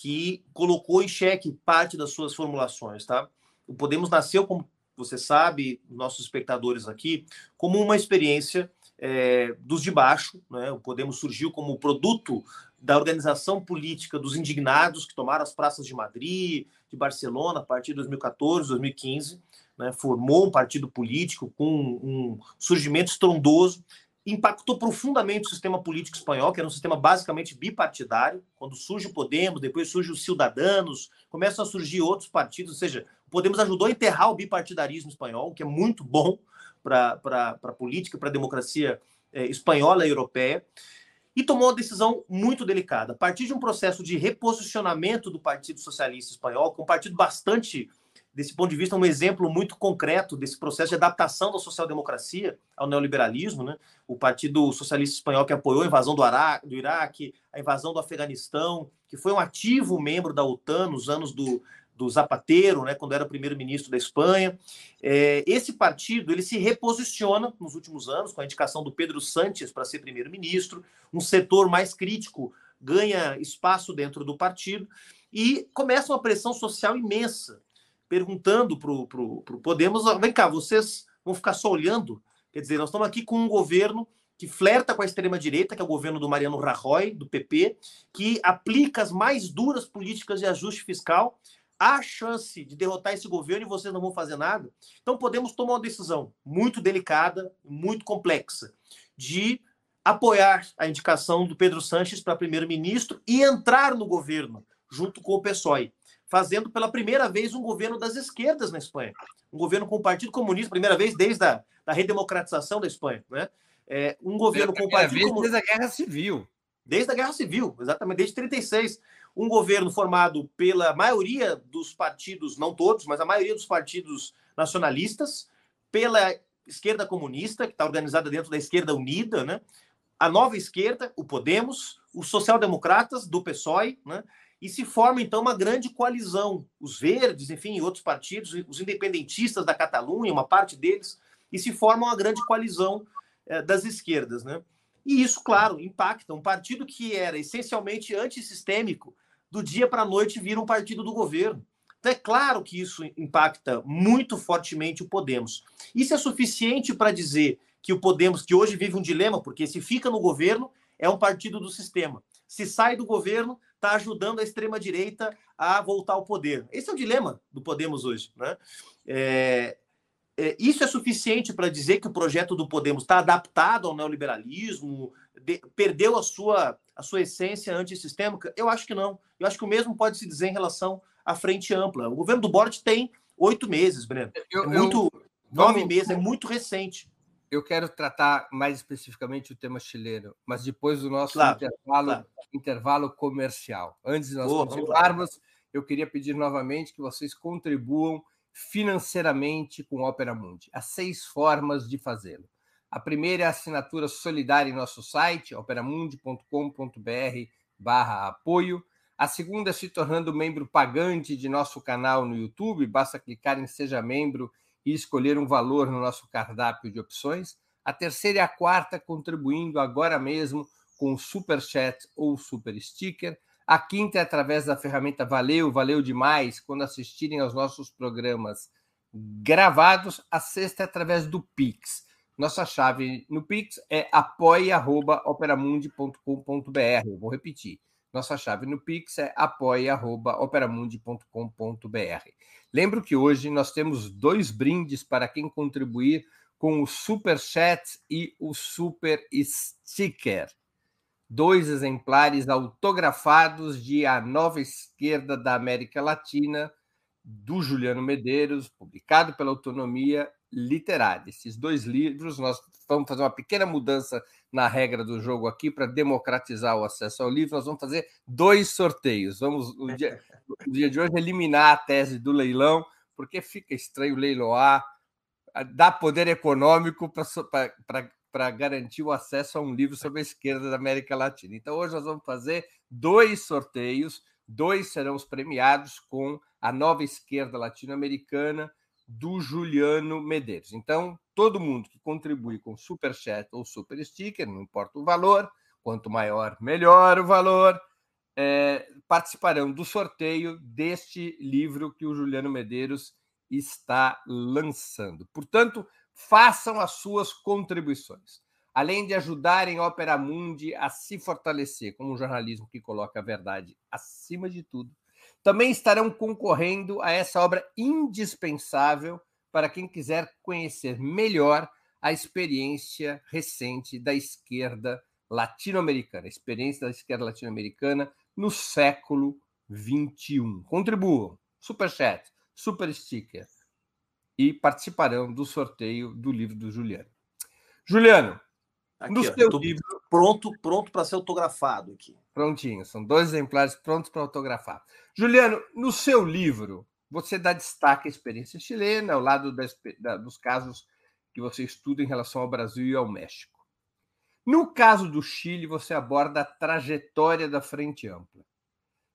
que colocou em xeque parte das suas formulações, tá? O Podemos nasceu, como você sabe, nossos espectadores aqui, como uma experiência é, dos de baixo, né? O Podemos surgiu como produto da organização política dos indignados que tomaram as praças de Madrid, de Barcelona, a partir de 2014, 2015, né? Formou um partido político com um surgimento estrondoso impactou profundamente o sistema político espanhol, que era um sistema basicamente bipartidário. Quando surge o Podemos, depois surge os Ciudadanos, começam a surgir outros partidos, ou seja, o Podemos ajudou a enterrar o bipartidarismo espanhol, que é muito bom para a política, para a democracia é, espanhola e europeia, e tomou uma decisão muito delicada. A partir de um processo de reposicionamento do Partido Socialista Espanhol, que é um partido bastante desse ponto de vista, um exemplo muito concreto desse processo de adaptação da social-democracia ao neoliberalismo. Né? O Partido Socialista Espanhol, que apoiou a invasão do, Ara, do Iraque, a invasão do Afeganistão, que foi um ativo membro da OTAN nos anos do, do Zapatero, né, quando era primeiro-ministro da Espanha. É, esse partido ele se reposiciona nos últimos anos com a indicação do Pedro Sánchez para ser primeiro-ministro. Um setor mais crítico ganha espaço dentro do partido e começa uma pressão social imensa perguntando para o Podemos: vem cá, vocês vão ficar só olhando? Quer dizer, nós estamos aqui com um governo que flerta com a extrema-direita, que é o governo do Mariano Rajoy, do PP, que aplica as mais duras políticas de ajuste fiscal. Há chance de derrotar esse governo e vocês não vão fazer nada? Então, podemos tomar uma decisão muito delicada, muito complexa, de apoiar a indicação do Pedro Sanches para primeiro-ministro e entrar no governo junto com o PSOE fazendo pela primeira vez um governo das esquerdas na Espanha. Um governo com o Partido Comunista, primeira vez desde a da redemocratização da Espanha. Né? É, um governo com o Partido Comunista. Desde a Guerra Civil. Desde a Guerra Civil, exatamente, desde 36. Um governo formado pela maioria dos partidos, não todos, mas a maioria dos partidos nacionalistas, pela esquerda comunista, que está organizada dentro da esquerda unida, né? a nova esquerda, o Podemos, os social-democratas do PSOE, né? E se forma então uma grande coalizão, os verdes, enfim, outros partidos, os independentistas da Catalunha, uma parte deles, e se forma uma grande coalizão eh, das esquerdas, né? E isso, claro, impacta um partido que era essencialmente antissistêmico, do dia para a noite vira um partido do governo. Então é claro que isso impacta muito fortemente o Podemos. Isso é suficiente para dizer que o Podemos, que hoje vive um dilema, porque se fica no governo, é um partido do sistema. Se sai do governo, está ajudando a extrema-direita a voltar ao poder. Esse é o dilema do Podemos hoje. Né? É, é, isso é suficiente para dizer que o projeto do Podemos está adaptado ao neoliberalismo, de, perdeu a sua, a sua essência antissistêmica? Eu acho que não. Eu acho que o mesmo pode se dizer em relação à frente ampla. O governo do Bort tem oito meses, Breno. Eu, é muito, eu, nove meses, é muito recente eu quero tratar mais especificamente o tema chileno, mas depois do nosso claro, intervalo, claro. intervalo comercial. Antes de nós Boa, continuarmos, eu queria pedir novamente que vocês contribuam financeiramente com Opera Mundi. Há seis formas de fazê-lo. A primeira é a assinatura solidária em nosso site, operamundi.com.br barra apoio. A segunda é se tornando membro pagante de nosso canal no YouTube. Basta clicar em Seja Membro e escolher um valor no nosso cardápio de opções. A terceira e a quarta contribuindo agora mesmo com o Super Chat ou Super Sticker. A quinta é através da ferramenta Valeu, valeu demais quando assistirem aos nossos programas gravados. A sexta é através do Pix. Nossa chave no Pix é apoia.operamundi.com.br. Vou repetir. Nossa chave no Pix é apoia.operamundi.com.br. Lembro que hoje nós temos dois brindes para quem contribuir com o Super Chat e o Super Sticker. dois exemplares autografados de A Nova Esquerda da América Latina, do Juliano Medeiros, publicado pela Autonomia Literária. Esses dois livros, nós vamos fazer uma pequena mudança na regra do jogo aqui para democratizar o acesso ao livro. Nós vamos fazer dois sorteios. Vamos, no dia, *laughs* no dia de hoje, eliminar a tese do leilão, porque fica estranho leiloar, dar poder econômico para para garantir o acesso a um livro sobre a esquerda da América Latina. Então, hoje nós vamos fazer dois sorteios, dois serão os premiados com a nova esquerda latino-americana do Juliano Medeiros. Então, todo mundo que contribui com super chat ou super sticker, não importa o valor, quanto maior, melhor o valor, é, participarão do sorteio deste livro que o Juliano Medeiros está lançando. Portanto, façam as suas contribuições. Além de ajudarem a Opera Mundi a se fortalecer como um jornalismo que coloca a verdade acima de tudo, também estarão concorrendo a essa obra indispensável para quem quiser conhecer melhor a experiência recente da esquerda latino-americana, a experiência da esquerda latino-americana no século XXI. Contribuam, super chat, super sticker, e participarão do sorteio do livro do Juliano. Juliano, aqui, no seu livro pronto, pronto para ser autografado aqui. Prontinho, são dois exemplares prontos para autografar. Juliano, no seu livro, você dá destaque à experiência chilena, ao lado das, da, dos casos que você estuda em relação ao Brasil e ao México. No caso do Chile, você aborda a trajetória da Frente Ampla,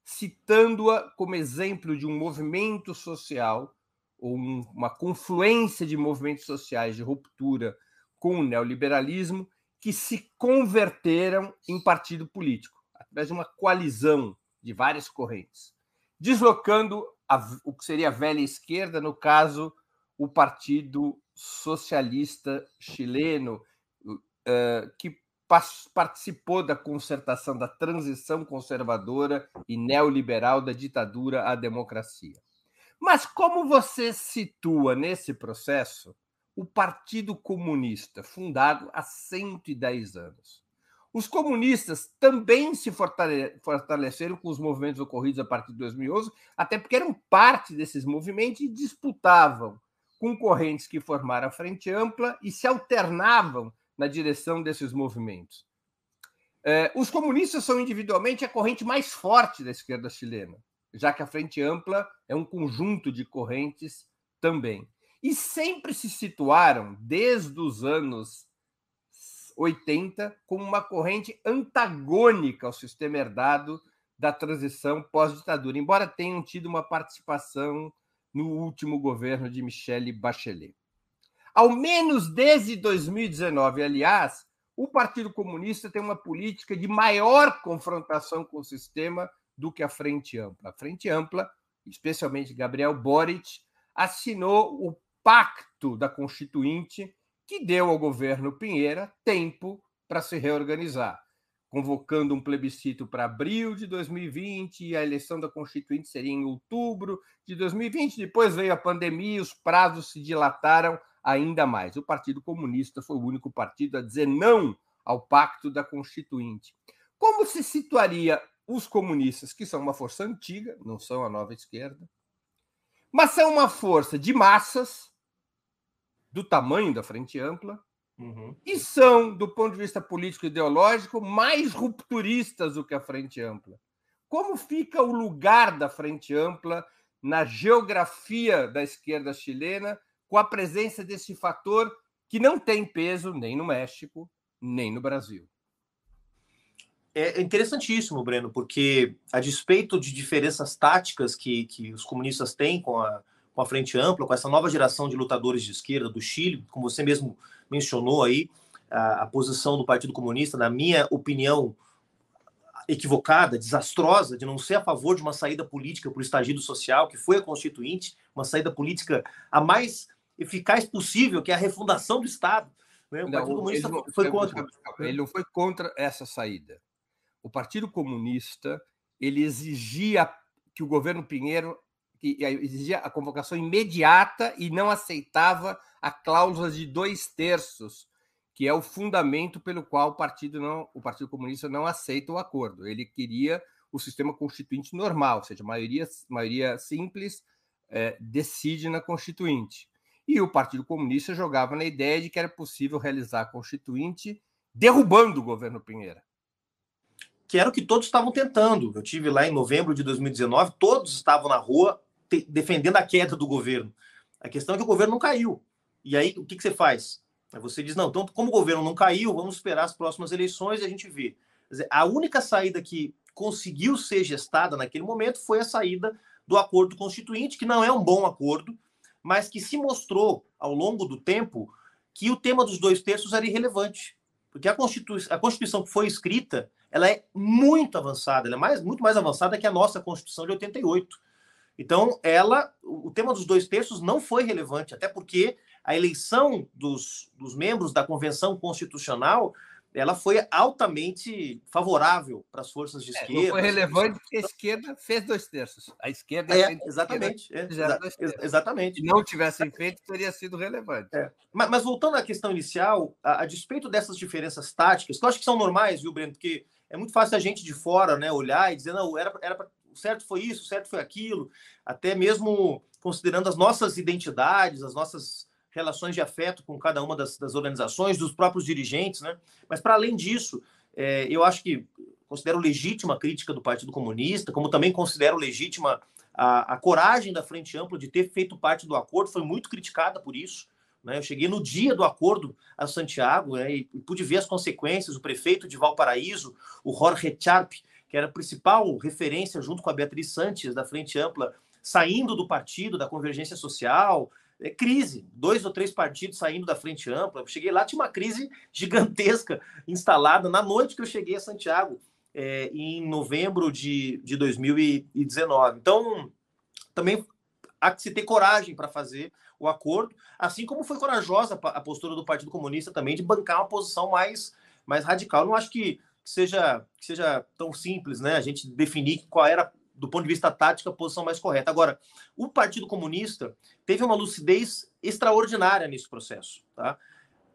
citando-a como exemplo de um movimento social ou um, uma confluência de movimentos sociais de ruptura com o neoliberalismo que se converteram em partido político, através de uma coalizão de várias correntes, deslocando a, o que seria a velha esquerda, no caso, o Partido Socialista Chileno, uh, que participou da concertação da transição conservadora e neoliberal da ditadura à democracia. Mas como você situa nesse processo o Partido Comunista, fundado há 110 anos? Os comunistas também se fortaleceram com os movimentos ocorridos a partir de 2011, até porque eram parte desses movimentos e disputavam com correntes que formaram a Frente Ampla e se alternavam na direção desses movimentos. Eh, os comunistas são individualmente a corrente mais forte da esquerda chilena já que a Frente Ampla é um conjunto de correntes também. E sempre se situaram, desde os anos 80, como uma corrente antagônica ao sistema herdado da transição pós-ditadura, embora tenham tido uma participação no último governo de Michele Bachelet. Ao menos desde 2019, aliás, o Partido Comunista tem uma política de maior confrontação com o sistema do que a Frente Ampla. A Frente Ampla, especialmente Gabriel Boric, assinou o pacto da Constituinte que deu ao governo Pinheira tempo para se reorganizar, convocando um plebiscito para abril de 2020 e a eleição da Constituinte seria em outubro de 2020. Depois veio a pandemia os prazos se dilataram ainda mais. O Partido Comunista foi o único partido a dizer não ao pacto da Constituinte. Como se situaria os comunistas, que são uma força antiga, não são a nova esquerda, mas são uma força de massas, do tamanho da Frente Ampla, uhum. e são, do ponto de vista político e ideológico, mais rupturistas do que a Frente Ampla. Como fica o lugar da Frente Ampla na geografia da esquerda chilena, com a presença desse fator que não tem peso nem no México, nem no Brasil? É interessantíssimo, Breno, porque a despeito de diferenças táticas que, que os comunistas têm com a, com a Frente Ampla, com essa nova geração de lutadores de esquerda do Chile, como você mesmo mencionou aí, a, a posição do Partido Comunista, na minha opinião, equivocada, desastrosa, de não ser a favor de uma saída política para o estagido social, que foi a Constituinte, uma saída política a mais eficaz possível, que é a refundação do Estado. Né? O não, Partido Comunista não, foi contra. Ele não foi contra essa saída o Partido Comunista ele exigia que o governo Pinheiro que exigia a convocação imediata e não aceitava a cláusula de dois terços que é o fundamento pelo qual o Partido, não, o Partido Comunista não aceita o acordo. Ele queria o sistema constituinte normal, ou seja, maioria, maioria simples é, decide na Constituinte. E o Partido Comunista jogava na ideia de que era possível realizar a Constituinte derrubando o governo Pinheira. Que era o que todos estavam tentando. Eu tive lá em novembro de 2019, todos estavam na rua defendendo a queda do governo. A questão é que o governo não caiu. E aí, o que, que você faz? Você diz, não, então, como o governo não caiu, vamos esperar as próximas eleições e a gente vê. Dizer, a única saída que conseguiu ser gestada naquele momento foi a saída do acordo constituinte, que não é um bom acordo, mas que se mostrou ao longo do tempo que o tema dos dois terços era irrelevante. Porque a Constituição, a Constituição que foi escrita, ela é muito avançada, ela é mais, muito mais avançada que a nossa Constituição de 88. Então, ela, o tema dos dois terços não foi relevante, até porque a eleição dos, dos membros da Convenção Constitucional ela foi altamente favorável para as forças de esquerda. É, não foi relevante porque a esquerda fez dois terços. A esquerda é, exatamente, é, exa exatamente. Se não tivessem feito, teria sido relevante. É. Mas, mas, voltando à questão inicial, a, a, despeito dessas diferenças táticas, que eu acho que são normais, viu, Breno? Porque é muito fácil a gente de fora, né, olhar e dizer não, era, era o certo foi isso, o certo foi aquilo, até mesmo considerando as nossas identidades, as nossas relações de afeto com cada uma das, das organizações, dos próprios dirigentes, né? Mas, para além disso, é, eu acho que considero legítima a crítica do Partido Comunista, como também considero legítima a, a coragem da Frente Ampla de ter feito parte do acordo, foi muito criticada por isso. Né? Eu cheguei no dia do acordo a Santiago né, e, e pude ver as consequências. O prefeito de Valparaíso, o Jorge Charp, que era a principal referência junto com a Beatriz Santos da Frente Ampla, saindo do partido, da Convergência Social, é, crise, dois ou três partidos saindo da frente ampla. Eu cheguei lá, tinha uma crise *laughs* gigantesca instalada na noite que eu cheguei a Santiago, é, em novembro de, de 2019. Então, também há que se ter coragem para fazer o acordo, assim como foi corajosa a postura do Partido Comunista também de bancar uma posição mais, mais radical. Eu não acho que seja, que seja tão simples né, a gente definir qual era do ponto de vista tático, a posição mais correta. Agora, o Partido Comunista teve uma lucidez extraordinária nesse processo, tá?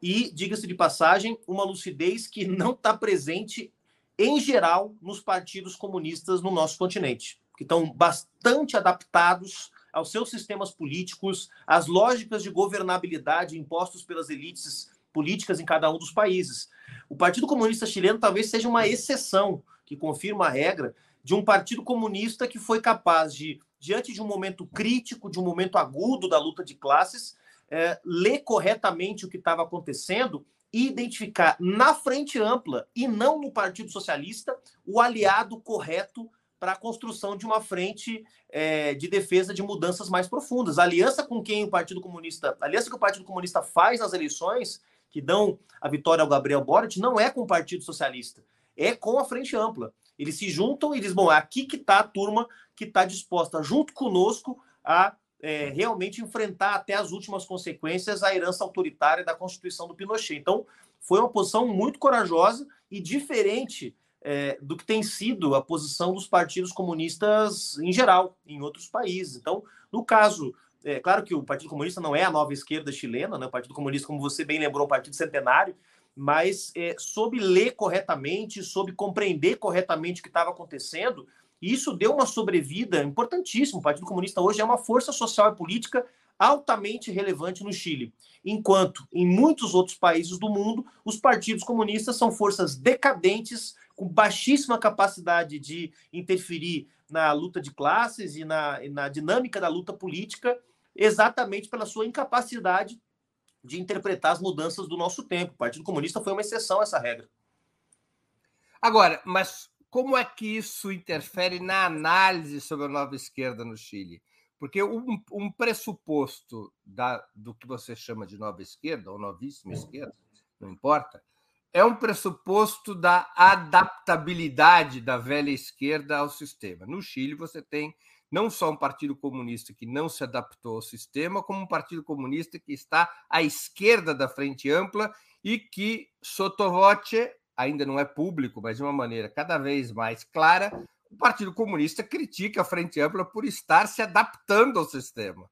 E, diga-se de passagem, uma lucidez que não está presente, em geral, nos partidos comunistas no nosso continente, que estão bastante adaptados aos seus sistemas políticos, às lógicas de governabilidade impostos pelas elites políticas em cada um dos países. O Partido Comunista Chileno talvez seja uma exceção que confirma a regra de um partido comunista que foi capaz de, diante de um momento crítico, de um momento agudo da luta de classes, é, ler corretamente o que estava acontecendo e identificar na frente ampla e não no Partido Socialista o aliado correto para a construção de uma frente é, de defesa de mudanças mais profundas. A aliança com quem o Partido Comunista, aliança que o Partido Comunista faz nas eleições que dão a vitória ao Gabriel Boric não é com o Partido Socialista, é com a frente ampla. Eles se juntam e dizem: bom, é aqui que está a turma que está disposta, junto conosco, a é, realmente enfrentar até as últimas consequências a herança autoritária da Constituição do Pinochet. Então, foi uma posição muito corajosa e diferente é, do que tem sido a posição dos partidos comunistas em geral, em outros países. Então, no caso, é claro que o Partido Comunista não é a nova esquerda chilena, né? o Partido Comunista, como você bem lembrou, é um partido centenário, mas é, soube ler corretamente, soube compreender corretamente o que estava acontecendo, e isso deu uma sobrevida importantíssima. O Partido Comunista hoje é uma força social e política altamente relevante no Chile, enquanto em muitos outros países do mundo os partidos comunistas são forças decadentes, com baixíssima capacidade de interferir na luta de classes e na, na dinâmica da luta política, exatamente pela sua incapacidade de interpretar as mudanças do nosso tempo. O Partido Comunista foi uma exceção a essa regra. Agora, mas como é que isso interfere na análise sobre a nova esquerda no Chile? Porque um, um pressuposto da, do que você chama de nova esquerda, ou novíssima esquerda, não importa, é um pressuposto da adaptabilidade da velha esquerda ao sistema. No Chile, você tem não só um partido comunista que não se adaptou ao sistema, como um partido comunista que está à esquerda da frente ampla e que, sotovoce, ainda não é público, mas de uma maneira cada vez mais clara, o Partido Comunista critica a Frente Ampla por estar se adaptando ao sistema.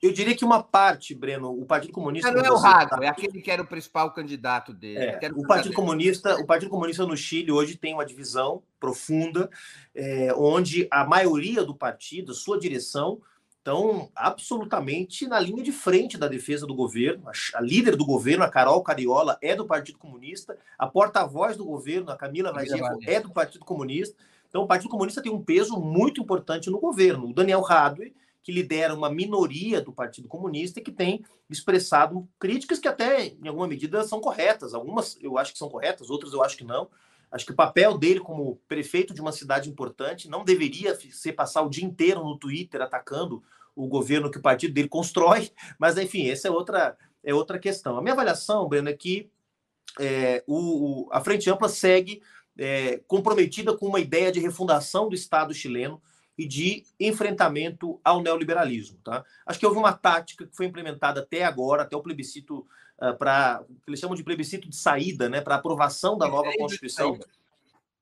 Eu diria que uma parte, Breno, o Partido Comunista. Não é o Rago, é aquele que era o principal candidato dele. É, o Partido Comunista, o Partido Comunista no Chile hoje tem uma divisão profunda, é, onde a maioria do partido, sua direção, estão absolutamente na linha de frente da defesa do governo. A, líder do governo, a Carol Cariola, é do Partido Comunista. A porta-voz do governo, a Camila Vazievo, é do Partido Comunista. Então, o Partido Comunista tem um peso muito importante no governo. O Daniel Radwe, que lidera uma minoria do Partido Comunista e que tem expressado críticas que até, em alguma medida, são corretas. Algumas eu acho que são corretas, outras eu acho que não. Acho que o papel dele como prefeito de uma cidade importante não deveria ser passar o dia inteiro no Twitter atacando o governo que o partido dele constrói, *laughs* mas enfim, essa é outra, é outra questão. A minha avaliação, Breno, é que é, o, o, a Frente Ampla segue é, comprometida com uma ideia de refundação do Estado chileno e de enfrentamento ao neoliberalismo. Tá? Acho que houve uma tática que foi implementada até agora, até o plebiscito uh, para que eles chamam de plebiscito de saída, né, para aprovação da nova Constituição.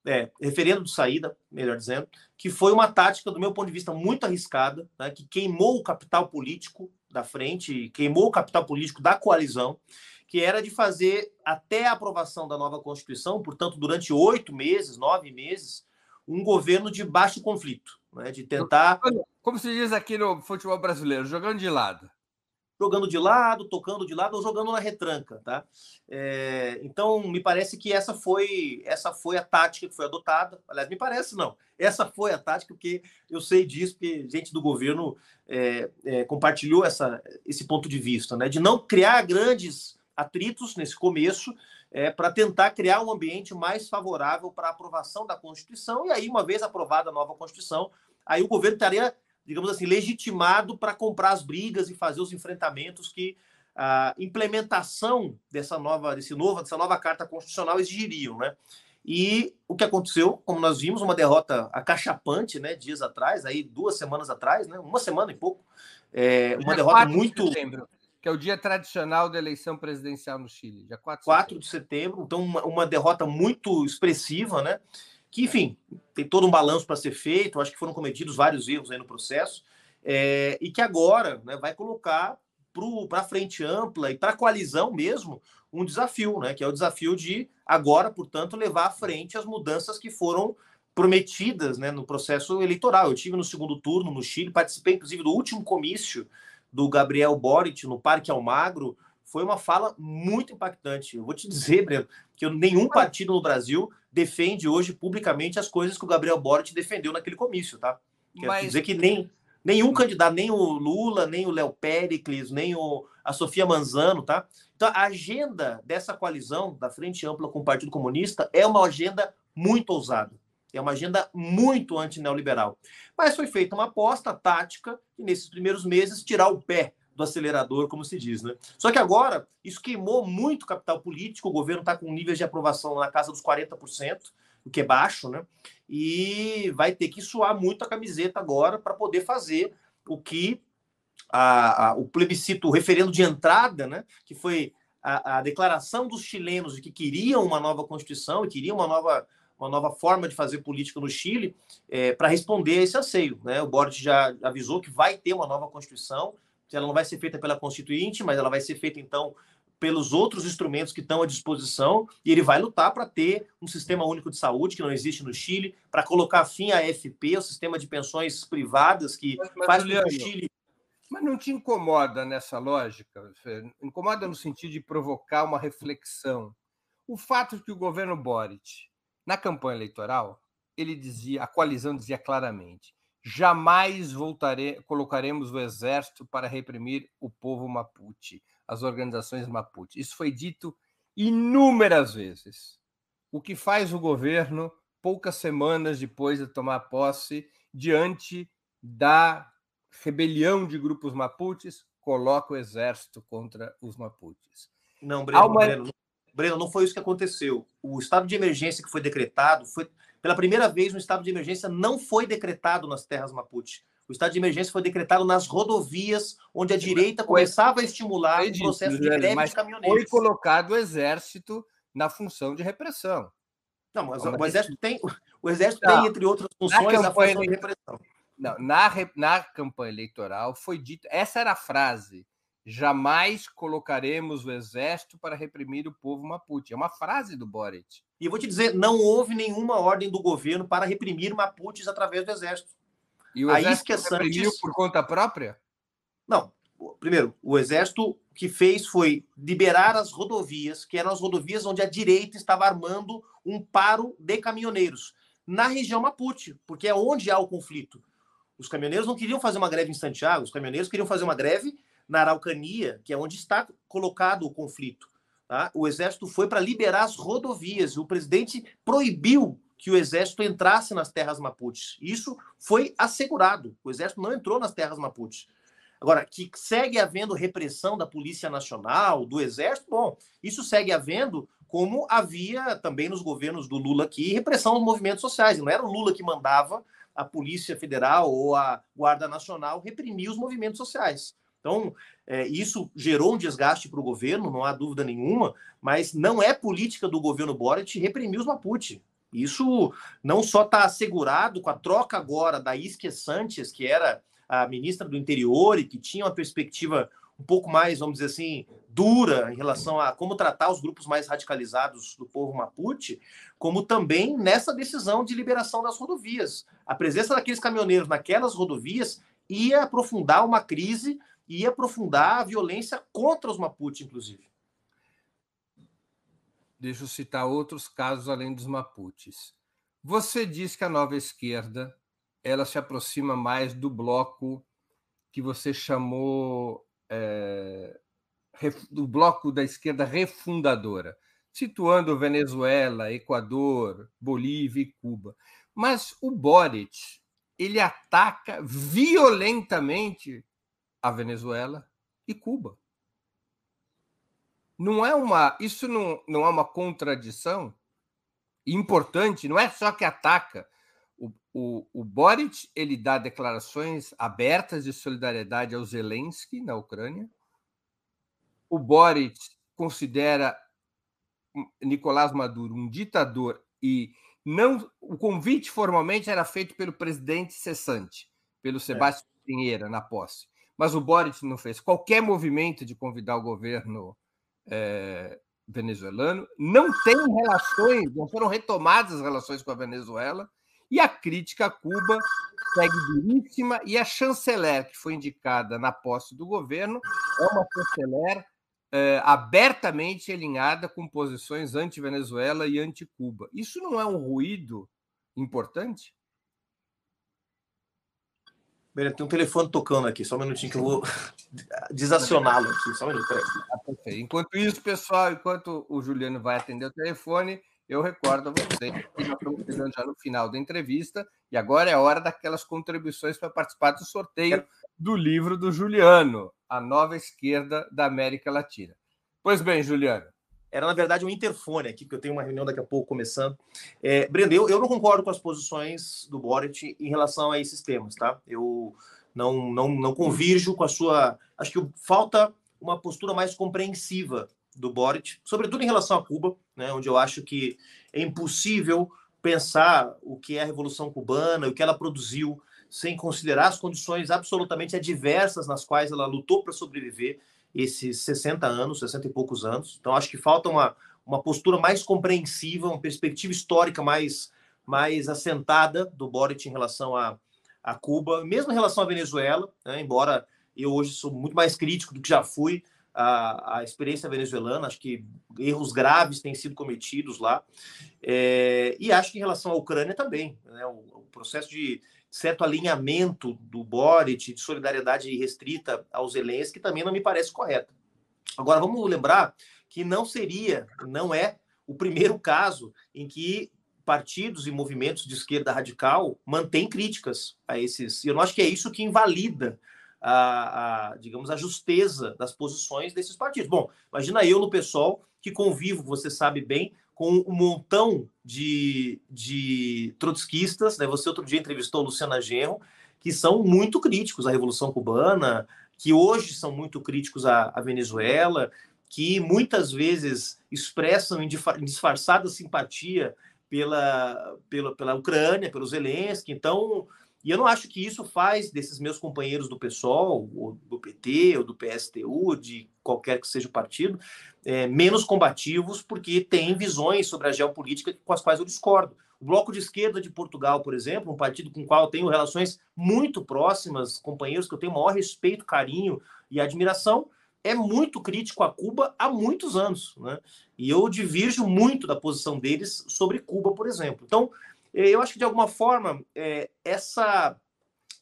É, referendo de saída, melhor dizendo, que foi uma tática, do meu ponto de vista, muito arriscada, né, que queimou o capital político da frente, queimou o capital político da coalizão, que era de fazer até a aprovação da nova Constituição, portanto, durante oito meses, nove meses, um governo de baixo conflito, né? de tentar. Como se diz aqui no futebol brasileiro, jogando de lado. Jogando de lado, tocando de lado ou jogando na retranca, tá? É, então, me parece que essa foi essa foi a tática que foi adotada. Aliás, me parece não. Essa foi a tática, porque eu sei disso, porque gente do governo é, é, compartilhou essa, esse ponto de vista, né? De não criar grandes atritos nesse começo é, para tentar criar um ambiente mais favorável para a aprovação da Constituição. E aí, uma vez aprovada a nova Constituição, aí o governo estaria, digamos assim, legitimado para comprar as brigas e fazer os enfrentamentos que a implementação dessa nova, desse novo, dessa nova carta constitucional exigiriam, né? E o que aconteceu, como nós vimos, uma derrota acachapante, né, dias atrás, aí duas semanas atrás, né, uma semana e pouco, é, uma derrota muito. De que é o dia tradicional da eleição presidencial no Chile, dia 4 de 4 de setembro. Então, uma, uma derrota muito expressiva, né? Que, enfim, tem todo um balanço para ser feito, acho que foram cometidos vários erros aí no processo, é, e que agora né, vai colocar para a frente ampla e para a coalizão mesmo um desafio, né? Que é o desafio de agora, portanto, levar à frente as mudanças que foram prometidas né, no processo eleitoral. Eu tive no segundo turno no Chile, participei inclusive do último comício do Gabriel Boric no Parque Almagro foi uma fala muito impactante. Eu vou te dizer, Breno, que nenhum partido no Brasil defende hoje publicamente as coisas que o Gabriel Boric defendeu naquele comício, tá? Quer Mas... dizer que nem nenhum candidato, nem o Lula, nem o Léo Pericles, nem o, a Sofia Manzano, tá? Então, a agenda dessa coalizão da Frente Ampla com o Partido Comunista é uma agenda muito ousada. É uma agenda muito anti-neoliberal. Mas foi feita uma aposta tática e, nesses primeiros meses, tirar o pé do acelerador, como se diz. Né? Só que agora, isso queimou muito capital político, o governo está com níveis de aprovação na casa dos 40%, o que é baixo, né? e vai ter que suar muito a camiseta agora para poder fazer o que a, a, o plebiscito, o referendo de entrada, né? que foi a, a declaração dos chilenos de que queriam uma nova Constituição e queriam uma nova uma nova forma de fazer política no Chile é, para responder a esse anseio. Né? O Boric já avisou que vai ter uma nova Constituição, ela não vai ser feita pela Constituinte, mas ela vai ser feita, então, pelos outros instrumentos que estão à disposição, e ele vai lutar para ter um sistema único de saúde que não existe no Chile, para colocar fim à FP, o sistema de pensões privadas que mas, mas, faz com que o Chile. Mas não te incomoda nessa lógica? Incomoda no sentido de provocar uma reflexão. O fato de que o governo Boric na campanha eleitoral, ele dizia, a coalizão dizia claramente: jamais voltare, colocaremos o exército para reprimir o povo Mapuche, as organizações Mapuche. Isso foi dito inúmeras vezes. O que faz o governo, poucas semanas depois de tomar posse, diante da rebelião de grupos Mapuches, coloca o exército contra os Mapuches. Não, Breno, uma... Breno, Breno, não foi isso que aconteceu. O estado de emergência que foi decretado foi pela primeira vez um estado de emergência não foi decretado nas terras Mapuche. O estado de emergência foi decretado nas rodovias, onde a direita começava a estimular o processo de greve de caminhoneiros. Foi colocado o exército na função de repressão. Não, mas o exército tem, o exército não, tem entre outras funções a função de repressão. Não, na, na campanha eleitoral foi dito, essa era a frase, jamais colocaremos o exército para reprimir o povo Mapuche. É uma frase do Boric. E eu vou te dizer, não houve nenhuma ordem do governo para reprimir Mapuches através do exército. E o exército Isquia reprimiu Santos... por conta própria? Não. Primeiro, o exército que fez foi liberar as rodovias, que eram as rodovias onde a direita estava armando um paro de caminhoneiros na região Mapuche, porque é onde há o conflito. Os caminhoneiros não queriam fazer uma greve em Santiago, os caminhoneiros queriam fazer uma greve na Araucania, que é onde está colocado o conflito. Tá? O exército foi para liberar as rodovias e o presidente proibiu que o exército entrasse nas terras mapuches. Isso foi assegurado. O exército não entrou nas terras mapuches. Agora, que segue havendo repressão da Polícia Nacional, do Exército, bom, isso segue havendo como havia também nos governos do Lula aqui repressão aos movimentos sociais. Não era o Lula que mandava a Polícia Federal ou a Guarda Nacional reprimir os movimentos sociais. Então, é, isso gerou um desgaste para o governo, não há dúvida nenhuma, mas não é política do governo Boric reprimir os Mapuche. Isso não só está assegurado com a troca agora da Isque Sanches, que era a ministra do Interior e que tinha uma perspectiva um pouco mais, vamos dizer assim, dura em relação a como tratar os grupos mais radicalizados do povo Mapuche, como também nessa decisão de liberação das rodovias. A presença daqueles caminhoneiros naquelas rodovias ia aprofundar uma crise e aprofundar a violência contra os Mapuche, inclusive. Deixa eu citar outros casos além dos Mapuches. Você diz que a nova esquerda ela se aproxima mais do bloco que você chamou é, do bloco da esquerda refundadora, situando Venezuela, Equador, Bolívia e Cuba. Mas o Boric ele ataca violentamente a Venezuela e Cuba. Não é uma, isso não, não é uma contradição importante, não é só que ataca. O, o, o Boric ele dá declarações abertas de solidariedade ao Zelensky na Ucrânia. O Boric considera Nicolás Maduro um ditador e não o convite formalmente era feito pelo presidente cessante, pelo é. Sebastião é. Pinheira na posse mas o Boric não fez qualquer movimento de convidar o governo é, venezuelano, não tem relações, não foram retomadas as relações com a Venezuela, e a crítica a Cuba segue duríssima, e a chanceler que foi indicada na posse do governo é uma chanceler é, abertamente alinhada com posições anti-Venezuela e anti-Cuba. Isso não é um ruído importante? Tem um telefone tocando aqui, só um minutinho que eu vou *laughs* desacioná-lo aqui. Só um minuto, peraí. Enquanto isso, pessoal, enquanto o Juliano vai atender o telefone, eu recordo a vocês que nós estamos chegando já no final da entrevista e agora é a hora daquelas contribuições para participar do sorteio do livro do Juliano, A Nova Esquerda da América Latina. Pois bem, Juliano. Era, na verdade, um interfone aqui, que eu tenho uma reunião daqui a pouco começando. É, Brenda, eu, eu não concordo com as posições do Boric em relação a esses temas, tá? Eu não, não, não convirjo com a sua. Acho que falta uma postura mais compreensiva do Boric, sobretudo em relação a Cuba, né, onde eu acho que é impossível pensar o que é a Revolução Cubana, o que ela produziu, sem considerar as condições absolutamente adversas nas quais ela lutou para sobreviver esses 60 anos, 60 e poucos anos. Então, acho que falta uma, uma postura mais compreensiva, uma perspectiva histórica mais, mais assentada do Boric em relação a, a Cuba, mesmo em relação à Venezuela, né? embora eu hoje sou muito mais crítico do que já fui a, a experiência venezuelana, acho que erros graves têm sido cometidos lá, é, e acho que em relação à Ucrânia também, né? o, o processo de certo alinhamento do Boric, de solidariedade restrita aos Zelensky, também não me parece correto. Agora, vamos lembrar que não seria, não é o primeiro caso em que partidos e movimentos de esquerda radical mantêm críticas a esses. E eu não acho que é isso que invalida a, a, digamos, a justeza das posições desses partidos. Bom, imagina eu no PSOL, que convivo, você sabe bem, com um montão de, de trotskistas, né? Você outro dia entrevistou Luciana Genro, que são muito críticos à Revolução Cubana, que hoje são muito críticos à, à Venezuela, que muitas vezes expressam em disfarçada simpatia pela, pela, pela Ucrânia, pelos Zelensky. Então, E eu não acho que isso faz desses meus companheiros do PSOL, ou do PT, ou do PSTU, de qualquer que seja o partido, é, menos combativos, porque têm visões sobre a geopolítica com as quais eu discordo. O Bloco de Esquerda de Portugal, por exemplo, um partido com o qual eu tenho relações muito próximas, companheiros que eu tenho maior respeito, carinho e admiração, é muito crítico a Cuba há muitos anos. Né? E eu divirjo muito da posição deles sobre Cuba, por exemplo. Então, eu acho que, de alguma forma, é, essa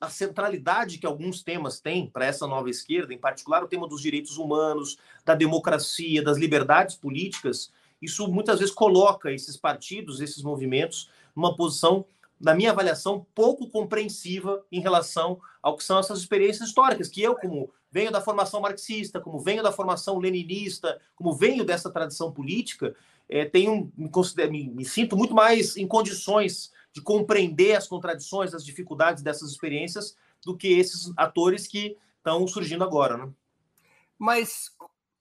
a centralidade que alguns temas têm para essa nova esquerda, em particular o tema dos direitos humanos, da democracia, das liberdades políticas, isso muitas vezes coloca esses partidos, esses movimentos, numa posição, na minha avaliação, pouco compreensiva em relação ao que são essas experiências históricas, que eu, como venho da formação marxista, como venho da formação leninista, como venho dessa tradição política, é, tenho, me, considero, me, me sinto muito mais em condições de compreender as contradições, as dificuldades dessas experiências do que esses atores que estão surgindo agora. Né? Mas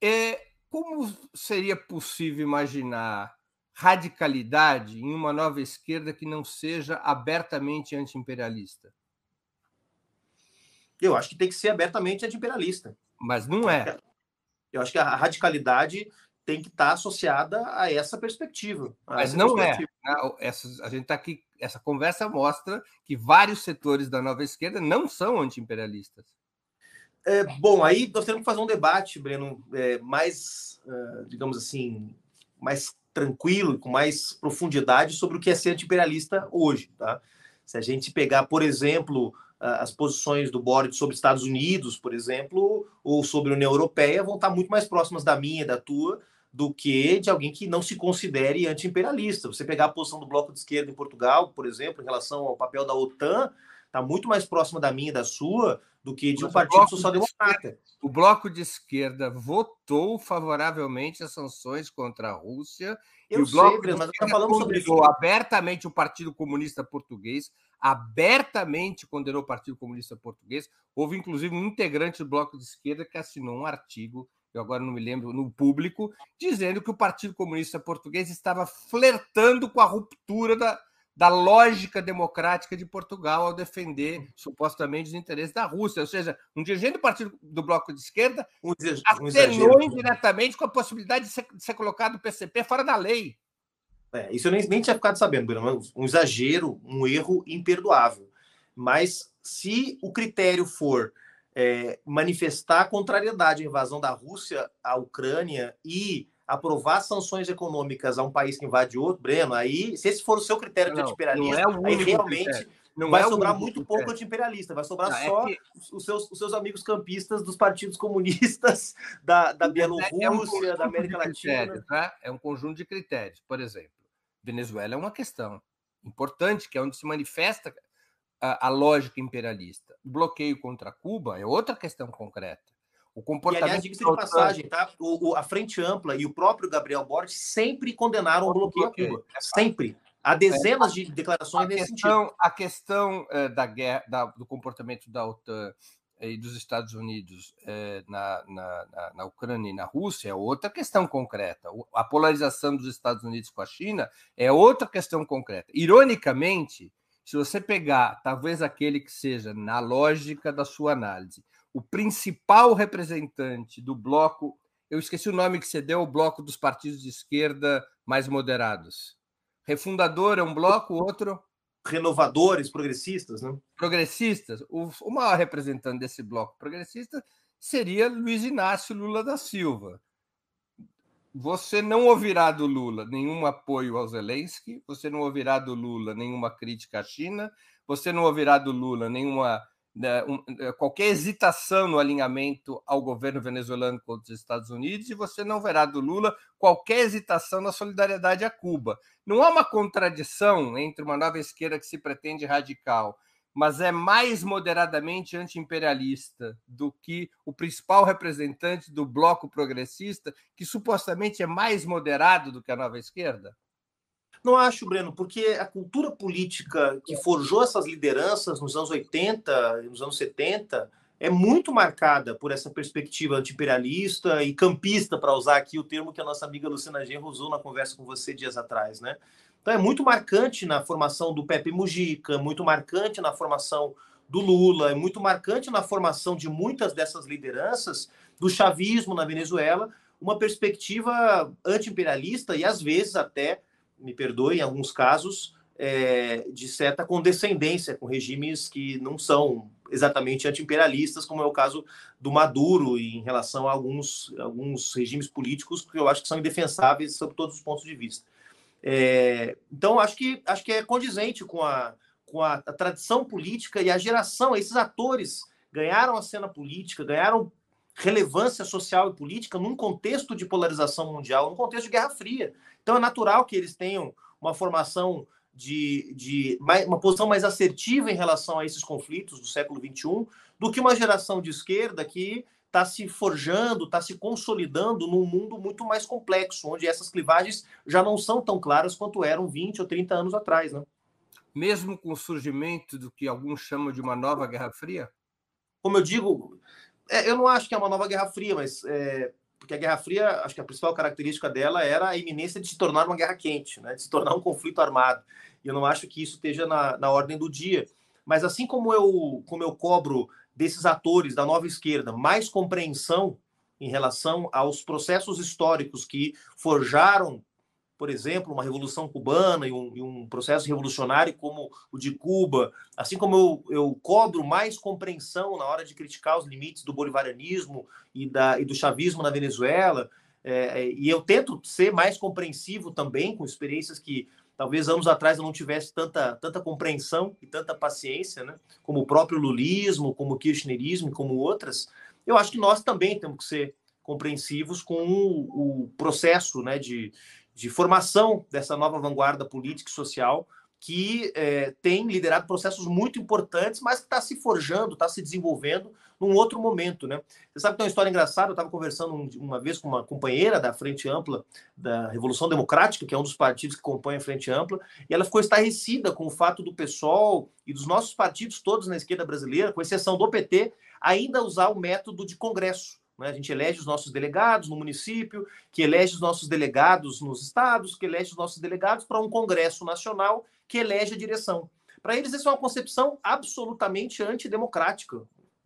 é, como seria possível imaginar radicalidade em uma nova esquerda que não seja abertamente antiimperialista? Eu acho que tem que ser abertamente antiimperialista. Mas não é. Eu acho que a radicalidade tem que estar associada a essa perspectiva. A Mas essa não é. perspectiva. é. Essa, a gente está aqui. Essa conversa mostra que vários setores da nova esquerda não são antiimperialistas. É, bom, aí nós temos que fazer um debate, Breno, é, mais, uh, digamos assim, mais tranquilo, com mais profundidade sobre o que é ser anti-imperialista hoje. Tá? Se a gente pegar, por exemplo, as posições do Boric sobre Estados Unidos, por exemplo, ou sobre a União Europeia, vão estar muito mais próximas da minha e da tua do que de alguém que não se considere anti-imperialista. Você pegar a posição do Bloco de Esquerda em Portugal, por exemplo, em relação ao papel da OTAN, está muito mais próxima da minha e da sua do que de um partido social-democrata. O bloco de esquerda votou favoravelmente às sanções contra a Rússia. Eu e o bloco sei, mas está falando sobre isso. abertamente o Partido Comunista Português, abertamente condenou o Partido Comunista Português. Houve, inclusive, um integrante do bloco de esquerda que assinou um artigo, eu agora não me lembro, no público, dizendo que o Partido Comunista Português estava flertando com a ruptura da, da lógica democrática de Portugal ao defender uhum. supostamente os interesses da Rússia. Ou seja, um dirigente do partido do bloco de esquerda um acenou indiretamente com a possibilidade de ser, de ser colocado o PCP fora da lei. É, isso eu nem, nem tinha ficado sabendo, Bruno. Um exagero, um erro imperdoável. Mas se o critério for é, manifestar contrariedade à invasão da Rússia à Ucrânia e aprovar sanções econômicas a um país que invade outro, Breno, aí, se esse for o seu critério não, de anti-imperialista, é aí realmente não vai é sobrar muito critério. pouco anti-imperialista, vai sobrar não, é só é que... os, seus, os seus amigos campistas dos partidos comunistas *laughs* da, da Bielorrússia, é um da América Latina. Tá? É um conjunto de critérios. Por exemplo, Venezuela é uma questão importante, que é onde se manifesta a, a lógica imperialista. O bloqueio contra Cuba é outra questão concreta. O comportamento. E, aliás, diga-se de passagem, tá? O, o, a Frente Ampla e o próprio Gabriel Borges sempre condenaram o bloqueio a Cuba. É sempre. Há dezenas é, de declarações nesse questão, sentido. A questão é, da guerra, da, do comportamento da OTAN e dos Estados Unidos é, na, na, na, Ucrânia e na Rússia é outra questão concreta. A polarização dos Estados Unidos com a China é outra questão concreta. Ironicamente, se você pegar talvez aquele que seja na lógica da sua análise, o principal representante do bloco, eu esqueci o nome que você deu, o bloco dos partidos de esquerda mais moderados. Refundador é um bloco, outro. Renovadores, progressistas, né? Progressistas. O, o maior representante desse bloco progressista seria Luiz Inácio Lula da Silva. Você não ouvirá do Lula nenhum apoio ao Zelensky, você não ouvirá do Lula nenhuma crítica à China, você não ouvirá do Lula nenhuma né, eh, qualquer hesitação no alinhamento ao governo venezuelano contra os Estados Unidos e você não verá do Lula qualquer hesitação na solidariedade a Cuba. Não há uma contradição entre uma nova esquerda que se pretende radical, mas é mais moderadamente anti-imperialista do que o principal representante do bloco progressista, que supostamente é mais moderado do que a nova esquerda? Não acho, Breno, porque a cultura política que forjou essas lideranças nos anos 80 e nos anos 70 é muito marcada por essa perspectiva anti-imperialista e campista, para usar aqui o termo que a nossa amiga Luciana Genro usou na conversa com você dias atrás, né? Então é muito marcante na formação do Pepe Mujica, muito marcante na formação do Lula, é muito marcante na formação de muitas dessas lideranças do chavismo na Venezuela, uma perspectiva anti-imperialista e às vezes até, me perdoe, em alguns casos, é, de certa condescendência com regimes que não são exatamente anti-imperialistas, como é o caso do Maduro em relação a alguns, alguns regimes políticos que eu acho que são indefensáveis sob todos os pontos de vista. É, então, acho que, acho que é condizente com, a, com a, a tradição política e a geração, esses atores ganharam a cena política, ganharam relevância social e política num contexto de polarização mundial, num contexto de Guerra Fria. Então é natural que eles tenham uma formação de, de uma posição mais assertiva em relação a esses conflitos do século XXI do que uma geração de esquerda que está se forjando, está se consolidando num mundo muito mais complexo, onde essas clivagens já não são tão claras quanto eram 20 ou 30 anos atrás. Né? Mesmo com o surgimento do que alguns chamam de uma nova Guerra Fria? Como eu digo, é, eu não acho que é uma nova Guerra Fria, mas é, porque a Guerra Fria, acho que a principal característica dela era a iminência de se tornar uma guerra quente, né, de se tornar um conflito armado. E eu não acho que isso esteja na, na ordem do dia. Mas assim como eu, como eu cobro desses atores da nova esquerda mais compreensão em relação aos processos históricos que forjaram por exemplo, uma revolução cubana e um, e um, processo revolucionário como o de Cuba, assim como eu, eu, cobro mais compreensão na hora de criticar os limites do bolivarianismo e, da, e do chavismo na Venezuela, é, é, e eu tento ser mais compreensivo também com experiências que talvez anos atrás eu não tivesse tanta, tanta compreensão e tanta paciência, né? como o próprio lulismo, como o kirchnerismo, como outras, eu acho que nós também temos que ser compreensivos com o, o processo né, de, de formação dessa nova vanguarda política e social que é, tem liderado processos muito importantes, mas que está se forjando, está se desenvolvendo num outro momento, né? Você sabe que tem uma história engraçada, eu estava conversando uma vez com uma companheira da Frente Ampla, da Revolução Democrática, que é um dos partidos que compõe a Frente Ampla, e ela ficou estarrecida com o fato do PSOL e dos nossos partidos todos na esquerda brasileira, com exceção do PT, ainda usar o método de congresso. Né? A gente elege os nossos delegados no município, que elege os nossos delegados nos estados, que elege os nossos delegados para um Congresso Nacional que elege a direção. Para eles, isso é uma concepção absolutamente antidemocrática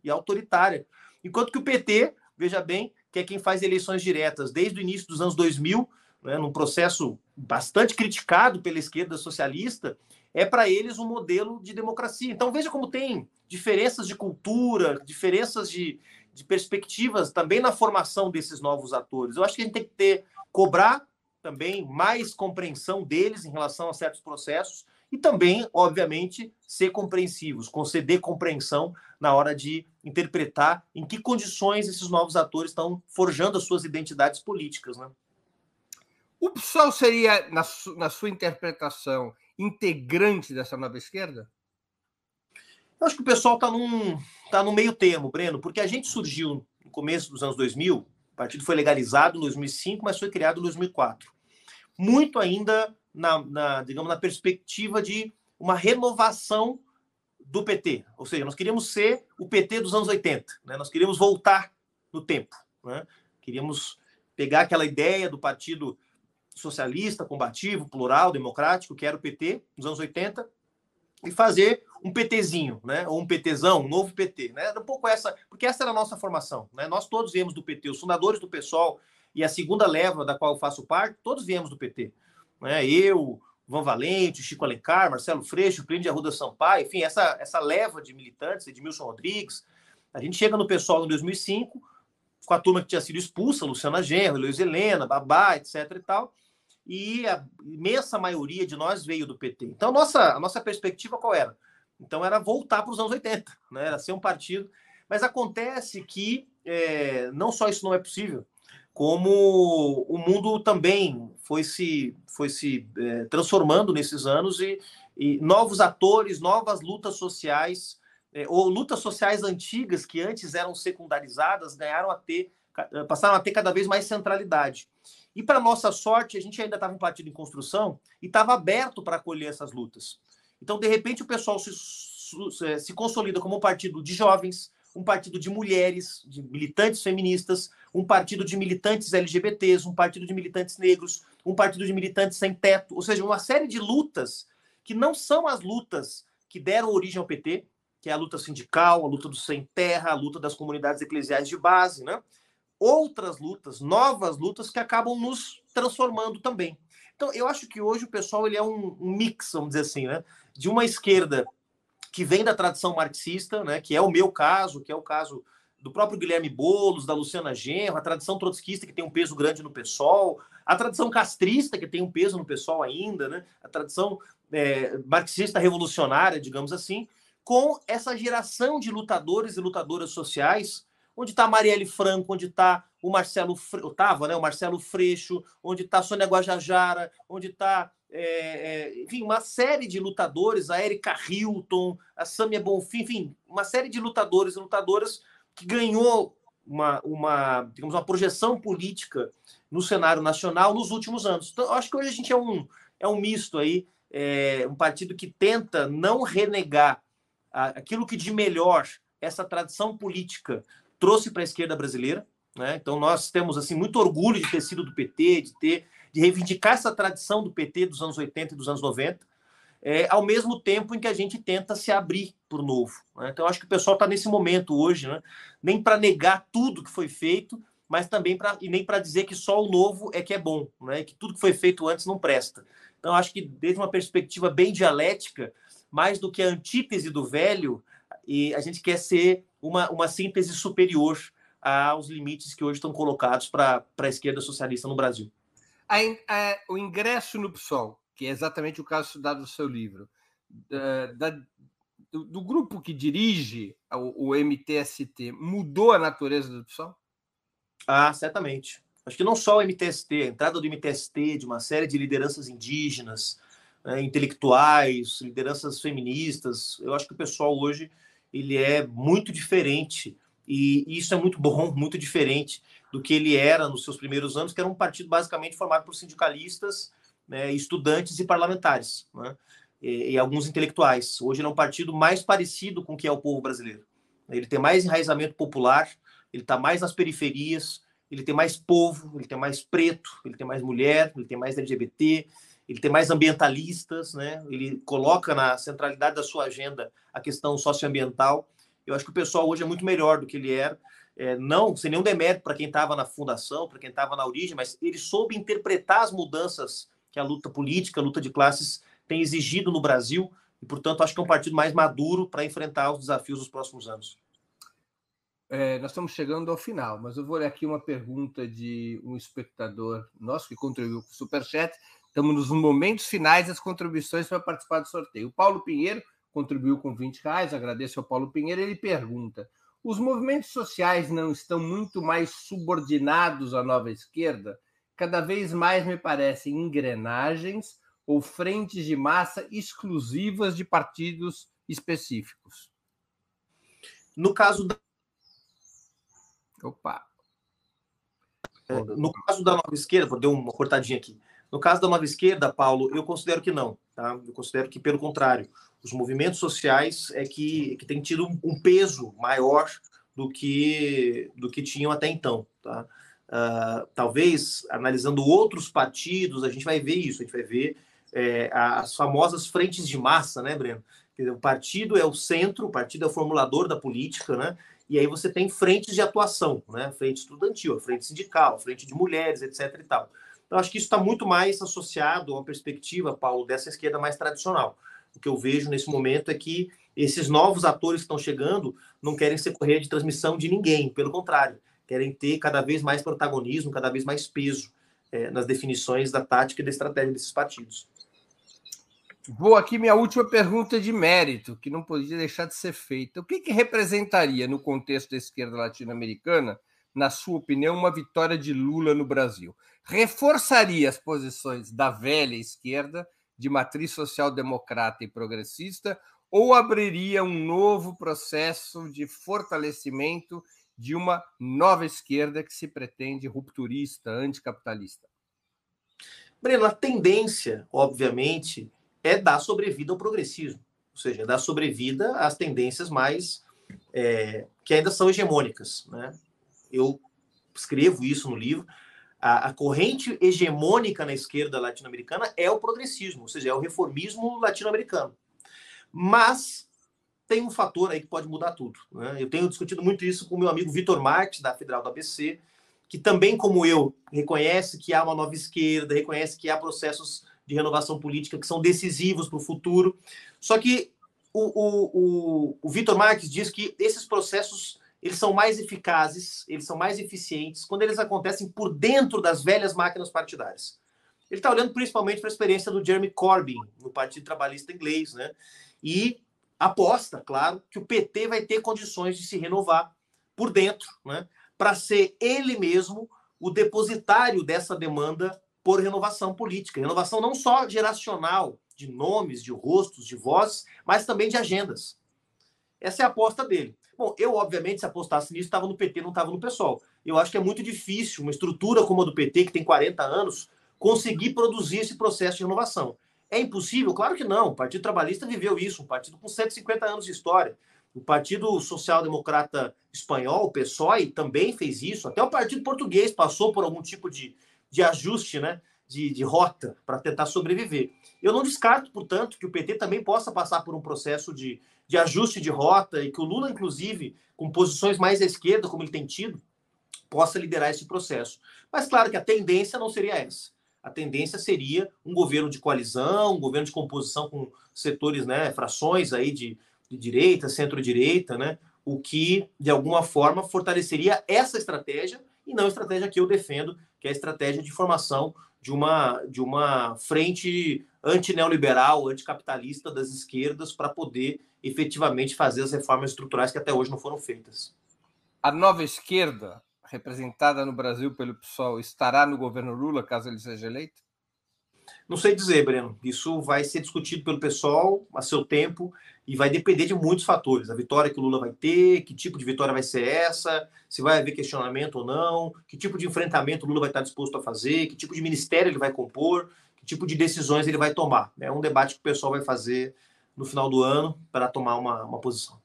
e autoritária. Enquanto que o PT, veja bem, que é quem faz eleições diretas desde o início dos anos 2000, né, num processo bastante criticado pela esquerda socialista, é para eles um modelo de democracia. Então veja como tem diferenças de cultura, diferenças de, de perspectivas também na formação desses novos atores. Eu acho que a gente tem que ter cobrar também mais compreensão deles em relação a certos processos e também, obviamente, ser compreensivos, conceder compreensão na hora de interpretar em que condições esses novos atores estão forjando as suas identidades políticas, né? O PSOL seria, na, su na sua interpretação, integrante dessa nova esquerda? Eu acho que o pessoal está num, tá no meio termo, Breno, porque a gente surgiu no começo dos anos 2000, o partido foi legalizado em 2005, mas foi criado em 2004. Muito ainda na, na, digamos, na perspectiva de uma renovação do PT. Ou seja, nós queríamos ser o PT dos anos 80, né? nós queríamos voltar no tempo. Né? Queríamos pegar aquela ideia do partido socialista, combativo, plural, democrático, que era o PT nos anos 80, e fazer um PTzinho, né? Ou um PTzão, um novo PT, né? Era um pouco essa, porque essa era a nossa formação, né? Nós todos viemos do PT, os fundadores do PSOL e a segunda leva da qual eu faço parte, todos viemos do PT, né? Eu, Van Valente, Chico Alencar, Marcelo Freixo, Plínio de Arruda Sampaio, enfim, essa essa leva de militantes, Edmilson Rodrigues. A gente chega no PSOL em 2005, com a turma que tinha sido expulsa, Luciana Genro, Luiz Helena, Babá, etc e tal e a imensa maioria de nós veio do PT. Então, nossa, a nossa perspectiva qual era? Então, era voltar para os anos 80, né? era ser um partido. Mas acontece que é, não só isso não é possível, como o mundo também foi se, foi se é, transformando nesses anos e, e, novos atores, novas lutas sociais, é, ou lutas sociais antigas que antes eram secundarizadas, ganharam a ter, passaram a ter cada vez mais centralidade. E, para nossa sorte, a gente ainda estava um partido em construção e estava aberto para acolher essas lutas. Então, de repente, o pessoal se, se consolida como um partido de jovens, um partido de mulheres, de militantes feministas, um partido de militantes LGBTs, um partido de militantes negros, um partido de militantes sem teto, ou seja, uma série de lutas que não são as lutas que deram origem ao PT, que é a luta sindical, a luta do sem terra, a luta das comunidades eclesiais de base, né? Outras lutas, novas lutas que acabam nos transformando também. Então, eu acho que hoje o pessoal ele é um, um mix, vamos dizer assim, né? De uma esquerda que vem da tradição marxista, né? Que é o meu caso, que é o caso do próprio Guilherme Bolos, da Luciana Genro, a tradição trotskista que tem um peso grande no PSOL, a tradição castrista que tem um peso no PSOL ainda, né? A tradição é, marxista revolucionária, digamos assim, com essa geração de lutadores e lutadoras sociais onde está Marielle Franco, onde está o Marcelo, estava, né, o Marcelo Freixo, onde está Sônia Guajajara, onde está, é, é, enfim, uma série de lutadores, a Erika Hilton, a Samia Bonfim, enfim, uma série de lutadores e lutadoras que ganhou uma, uma, digamos, uma projeção política no cenário nacional nos últimos anos. Então, acho que hoje a gente é um, é um misto aí, é, um partido que tenta não renegar aquilo que de melhor essa tradição política trouxe para a esquerda brasileira. Né? Então, nós temos assim muito orgulho de ter sido do PT, de ter reivindicar essa tradição do PT dos anos 80 e dos anos 90, é, ao mesmo tempo em que a gente tenta se abrir o novo. Né? Então, acho que o pessoal está nesse momento hoje, né? nem para negar tudo que foi feito, mas também para e nem para dizer que só o novo é que é bom, né? que tudo que foi feito antes não presta. Então, acho que desde uma perspectiva bem dialética, mais do que a antítese do velho, e a gente quer ser uma, uma síntese superior aos limites que hoje estão colocados para a esquerda socialista no Brasil. A, a, o ingresso no PSOL, que é exatamente o caso estudado no seu livro, da, da, do, do, grupo que dirige o, o, MTST, mudou a natureza do PSOL? Ah, certamente. Acho que não só o MTST, a entrada do MTST, de uma série de lideranças indígenas, né, intelectuais, lideranças feministas, eu acho que o pessoal hoje ele é muito diferente e isso é muito bom, muito diferente do que ele era nos seus primeiros anos, que era um partido basicamente formado por sindicalistas, né, estudantes e parlamentares, né, e, e, alguns intelectuais. Hoje ele é um partido mais parecido com o que é o povo brasileiro. Ele tem mais enraizamento popular, ele está mais nas periferias, ele tem mais povo, ele tem mais preto, ele tem mais mulher, ele tem mais LGBT, ele tem mais ambientalistas, né? ele coloca na centralidade da sua agenda a questão socioambiental. Eu acho que o pessoal hoje é muito melhor do que ele era, é, não sem nenhum demérito para quem estava na fundação, para quem estava na origem, mas ele soube interpretar as mudanças que a luta política, a luta de classes tem exigido no Brasil, e, portanto, acho que é um partido mais maduro para enfrentar os desafios dos próximos anos. É, nós estamos chegando ao final, mas eu vou ler aqui uma pergunta de um espectador nosso que contribuiu com o Superchat Estamos nos momentos finais das contribuições para participar do sorteio. O Paulo Pinheiro contribuiu com 20 reais, agradeço ao Paulo Pinheiro. Ele pergunta: os movimentos sociais não estão muito mais subordinados à nova esquerda? Cada vez mais me parecem engrenagens ou frentes de massa exclusivas de partidos específicos. No caso da. Opa! É, no caso da nova esquerda, vou dar uma cortadinha aqui. No caso da nova esquerda, Paulo, eu considero que não. Tá? Eu considero que, pelo contrário, os movimentos sociais é que, que têm tido um peso maior do que, do que tinham até então. Tá? Uh, talvez, analisando outros partidos, a gente vai ver isso, a gente vai ver é, as famosas frentes de massa, né, Breno? Dizer, o partido é o centro, o partido é o formulador da política, né? E aí você tem frentes de atuação, né? Frente estudantil, frente sindical, frente de mulheres, etc. e tal. Então, acho que isso está muito mais associado a uma perspectiva, Paulo, dessa esquerda mais tradicional. O que eu vejo nesse momento é que esses novos atores que estão chegando não querem ser correia de transmissão de ninguém, pelo contrário, querem ter cada vez mais protagonismo, cada vez mais peso é, nas definições da tática e da estratégia desses partidos. Vou aqui minha última pergunta de mérito, que não podia deixar de ser feita. O que, que representaria, no contexto da esquerda latino-americana, na sua opinião, uma vitória de Lula no Brasil? Reforçaria as posições da velha esquerda, de matriz social-democrata e progressista, ou abriria um novo processo de fortalecimento de uma nova esquerda que se pretende rupturista, anticapitalista? Breno, a tendência, obviamente, é dar sobrevida ao progressismo, ou seja, dar sobrevida às tendências mais é, que ainda são hegemônicas. Né? Eu escrevo isso no livro. A, a corrente hegemônica na esquerda latino-americana é o progressismo, ou seja, é o reformismo latino-americano. Mas tem um fator aí que pode mudar tudo. Né? Eu tenho discutido muito isso com o meu amigo Vitor Marques, da Federal do ABC, que também, como eu, reconhece que há uma nova esquerda, reconhece que há processos de renovação política que são decisivos para o futuro. Só que o, o, o, o Vitor Marques diz que esses processos eles são mais eficazes, eles são mais eficientes quando eles acontecem por dentro das velhas máquinas partidárias. Ele está olhando principalmente para a experiência do Jeremy Corbyn no Partido Trabalhista Inglês, né? E aposta, claro, que o PT vai ter condições de se renovar por dentro, né? Para ser ele mesmo o depositário dessa demanda por renovação política. Renovação não só geracional, de nomes, de rostos, de vozes, mas também de agendas. Essa é a aposta dele. Bom, eu, obviamente, se apostasse nisso, estava no PT, não estava no PSOL. Eu acho que é muito difícil uma estrutura como a do PT, que tem 40 anos, conseguir produzir esse processo de renovação. É impossível? Claro que não. O Partido Trabalhista viveu isso, um partido com 150 anos de história. O Partido Social Democrata Espanhol, o PSOE, também fez isso. Até o Partido Português passou por algum tipo de, de ajuste, né? De, de rota para tentar sobreviver. Eu não descarto, portanto, que o PT também possa passar por um processo de, de ajuste de rota e que o Lula, inclusive, com posições mais à esquerda, como ele tem tido, possa liderar esse processo. Mas claro que a tendência não seria essa. A tendência seria um governo de coalizão, um governo de composição com setores, né, frações aí de, de direita, centro-direita, né, o que de alguma forma fortaleceria essa estratégia e não a estratégia que eu defendo, que é a estratégia de formação de uma, de uma frente antineoliberal, anticapitalista das esquerdas para poder efetivamente fazer as reformas estruturais que até hoje não foram feitas. A nova esquerda, representada no Brasil pelo PSOL, estará no governo Lula caso ele seja eleito? Não sei dizer, Breno. Isso vai ser discutido pelo pessoal a seu tempo e vai depender de muitos fatores. A vitória que o Lula vai ter, que tipo de vitória vai ser essa, se vai haver questionamento ou não, que tipo de enfrentamento o Lula vai estar disposto a fazer, que tipo de ministério ele vai compor, tipo de decisões ele vai tomar. É um debate que o pessoal vai fazer no final do ano para tomar uma, uma posição.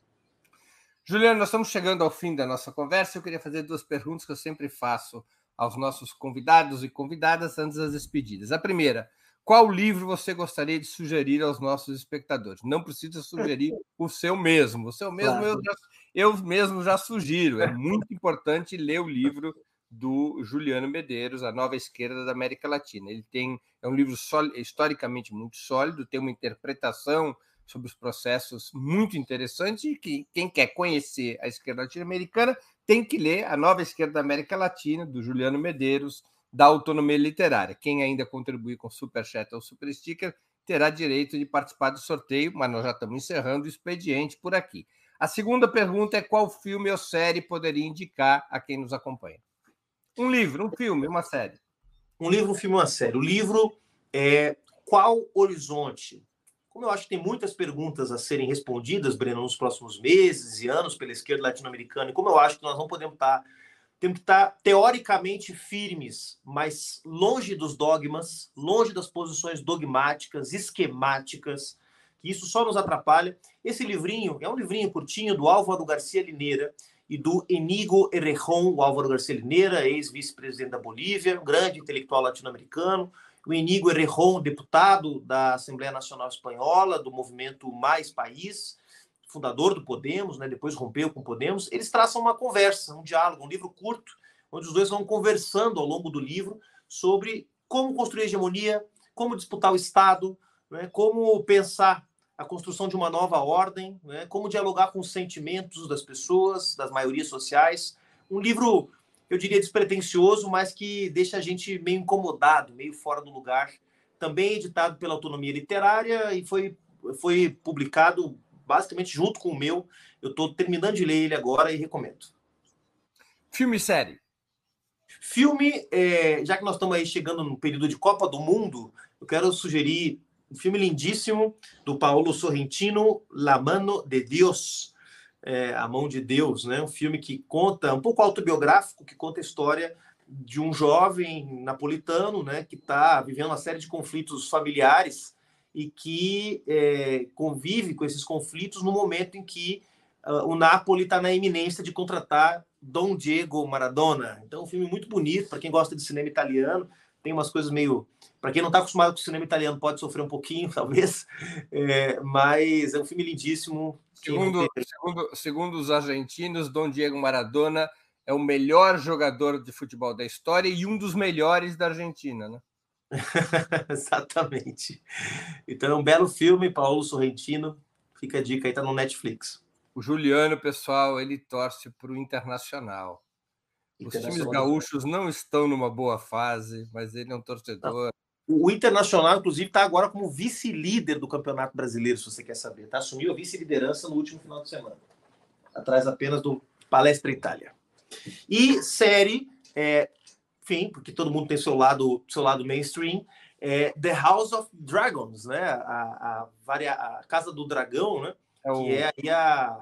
Juliano, nós estamos chegando ao fim da nossa conversa. Eu queria fazer duas perguntas que eu sempre faço aos nossos convidados e convidadas antes das despedidas. A primeira, qual livro você gostaria de sugerir aos nossos espectadores? Não precisa sugerir *laughs* o seu mesmo. O seu mesmo claro. eu, já, eu mesmo já sugiro. É muito importante ler o livro do Juliano Medeiros, A Nova Esquerda da América Latina. Ele tem é um livro historicamente muito sólido, tem uma interpretação sobre os processos muito interessante e que quem quer conhecer a esquerda latino-americana tem que ler A Nova Esquerda da América Latina, do Juliano Medeiros, da autonomia literária. Quem ainda contribuir com Super Chat ou Super Sticker terá direito de participar do sorteio, mas nós já estamos encerrando o expediente por aqui. A segunda pergunta é qual filme ou série poderia indicar a quem nos acompanha? Um livro, um filme, uma série. Um livro, um filme, uma série. O livro é Qual Horizonte? Como eu acho que tem muitas perguntas a serem respondidas, Breno, nos próximos meses e anos pela esquerda latino-americana, e como eu acho que nós não podemos estar temos que estar teoricamente firmes, mas longe dos dogmas, longe das posições dogmáticas, esquemáticas, que isso só nos atrapalha. Esse livrinho é um livrinho curtinho do Álvaro Garcia Lineira e do Enigo Errejón, o Álvaro Garcia Lineira, ex-vice-presidente da Bolívia, um grande intelectual latino-americano, o Enigo Errejón, deputado da Assembleia Nacional Espanhola, do movimento Mais País, fundador do Podemos, né, depois rompeu com o Podemos, eles traçam uma conversa, um diálogo, um livro curto, onde os dois vão conversando ao longo do livro sobre como construir hegemonia, como disputar o Estado, né, como pensar a construção de uma nova ordem, né, como dialogar com os sentimentos das pessoas, das maiorias sociais. Um livro, eu diria, despretensioso, mas que deixa a gente meio incomodado, meio fora do lugar. Também editado pela Autonomia Literária e foi, foi publicado basicamente junto com o meu. Eu estou terminando de ler ele agora e recomendo. Filme e série? Filme, é, já que nós estamos aí chegando no período de Copa do Mundo, eu quero sugerir um filme lindíssimo do Paulo Sorrentino, La Mano de Deus, é, A Mão de Deus, né? Um filme que conta, um pouco autobiográfico, que conta a história de um jovem napolitano, né, que está vivendo uma série de conflitos familiares e que é, convive com esses conflitos no momento em que uh, o Napoli está na iminência de contratar Dom Diego Maradona. Então, um filme muito bonito para quem gosta de cinema italiano. Tem umas coisas meio. Para quem não está acostumado com o cinema italiano, pode sofrer um pouquinho, *laughs* talvez. É, mas é um filme lindíssimo. Segundo, segundo, segundo os argentinos, Dom Diego Maradona é o melhor jogador de futebol da história e um dos melhores da Argentina, né? *laughs* Exatamente. Então é um belo filme, Paulo Sorrentino. Fica a dica aí, tá no Netflix. O Juliano, pessoal, ele torce para o Internacional. Os times gaúchos não estão numa boa fase, mas ele é um torcedor. O Internacional, inclusive, está agora como vice-líder do Campeonato Brasileiro, se você quer saber. Tá? Assumiu a vice-liderança no último final de semana. Atrás apenas do Palestra Itália. E série, é, enfim, porque todo mundo tem seu lado, seu lado mainstream, é The House of Dragons, né? A, a, a Casa do Dragão, né? É o... Que é aí a.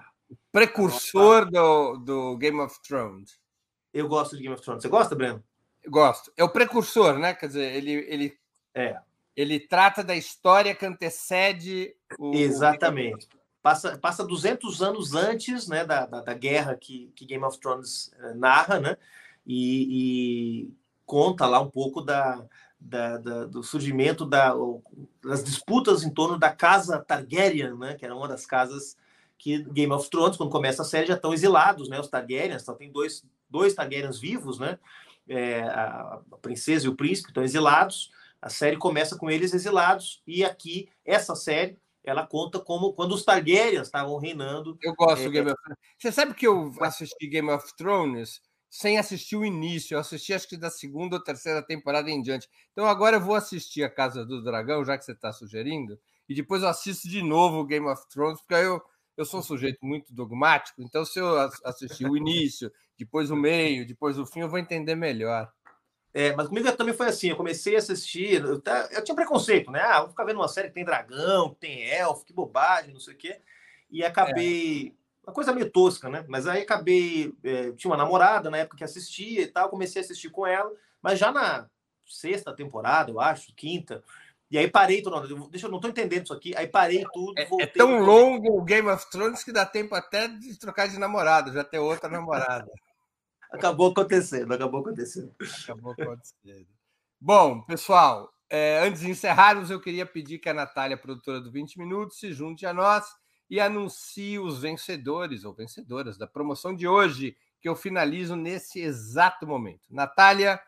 Precursor a... do, do Game of Thrones. Eu gosto de Game of Thrones. Você gosta, Breno? Gosto. É o precursor, né? Quer dizer, ele, ele, é. ele trata da história que antecede o. Exatamente. Passa, passa 200 anos antes né, da, da, da guerra que, que Game of Thrones eh, narra, né? E, e, conta lá um pouco da, da, da, do surgimento da, das disputas em torno da casa Targaryen, né? Que era uma das casas que Game of Thrones, quando começa a série, já estão exilados, né? Os Targaryens, só tem dois, dois Targaryens vivos, né? É, a, a, princesa e o príncipe estão exilados. A série começa com eles exilados e aqui essa série ela conta como quando os Targaryens estavam reinando. Eu gosto é, do Game of Thrones. Você sabe que eu assisti Game of Thrones sem assistir o início. Eu assisti acho que da segunda ou terceira temporada em diante. Então agora eu vou assistir a Casa do Dragão, já que você está sugerindo, e depois eu assisto de novo o Game of Thrones, porque eu eu sou um sujeito muito dogmático, então se eu assistir o início, depois o meio, depois o fim, eu vou entender melhor. É, mas comigo também foi assim, eu comecei a assistir, eu, eu tinha preconceito, né? Ah, vou ficar vendo uma série que tem dragão, que tem elfo, que bobagem, não sei o quê. E acabei. É. Uma coisa meio tosca, né? Mas aí acabei. É, tinha uma namorada na época que assistia e tal, comecei a assistir com ela, mas já na sexta temporada, eu acho, quinta, e aí parei tudo. Deixa eu não tô entendendo isso aqui. Aí parei tudo. É, é tão longo o Game of Thrones que dá tempo até de trocar de namorado, já ter outra namorada. Acabou acontecendo, acabou acontecendo. Acabou acontecendo. Bom, pessoal, é, antes de encerrarmos, eu queria pedir que a Natália, produtora do 20 Minutos, se junte a nós e anuncie os vencedores ou vencedoras da promoção de hoje, que eu finalizo nesse exato momento. Natália,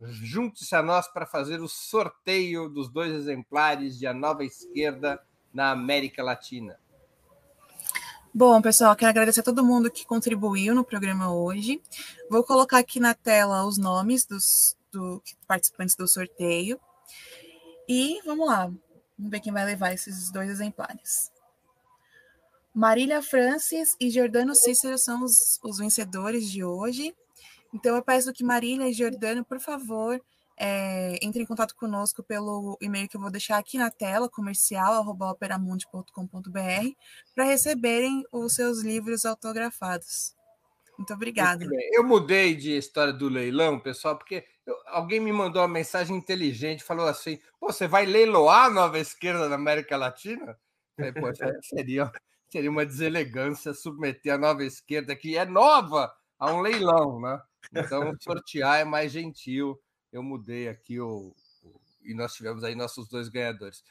Junte-se a nós para fazer o sorteio dos dois exemplares de A Nova Esquerda na América Latina. Bom, pessoal, quero agradecer a todo mundo que contribuiu no programa hoje. Vou colocar aqui na tela os nomes dos do, participantes do sorteio. E vamos lá, vamos ver quem vai levar esses dois exemplares. Marília Francis e Jordano Cícero são os, os vencedores de hoje. Então, eu peço que Marília e Jordano, por favor, é, entre em contato conosco pelo e-mail que eu vou deixar aqui na tela, comercial.operamundi.com.br, para receberem os seus livros autografados. Muito obrigada. Eu mudei de história do leilão, pessoal, porque eu, alguém me mandou uma mensagem inteligente, falou assim: você vai leiloar a nova esquerda na América Latina? Seria, seria uma deselegância submeter a nova esquerda, que é nova, a um leilão, né? Então, sortear é mais gentil. Eu mudei aqui o, o, e nós tivemos aí nossos dois ganhadores.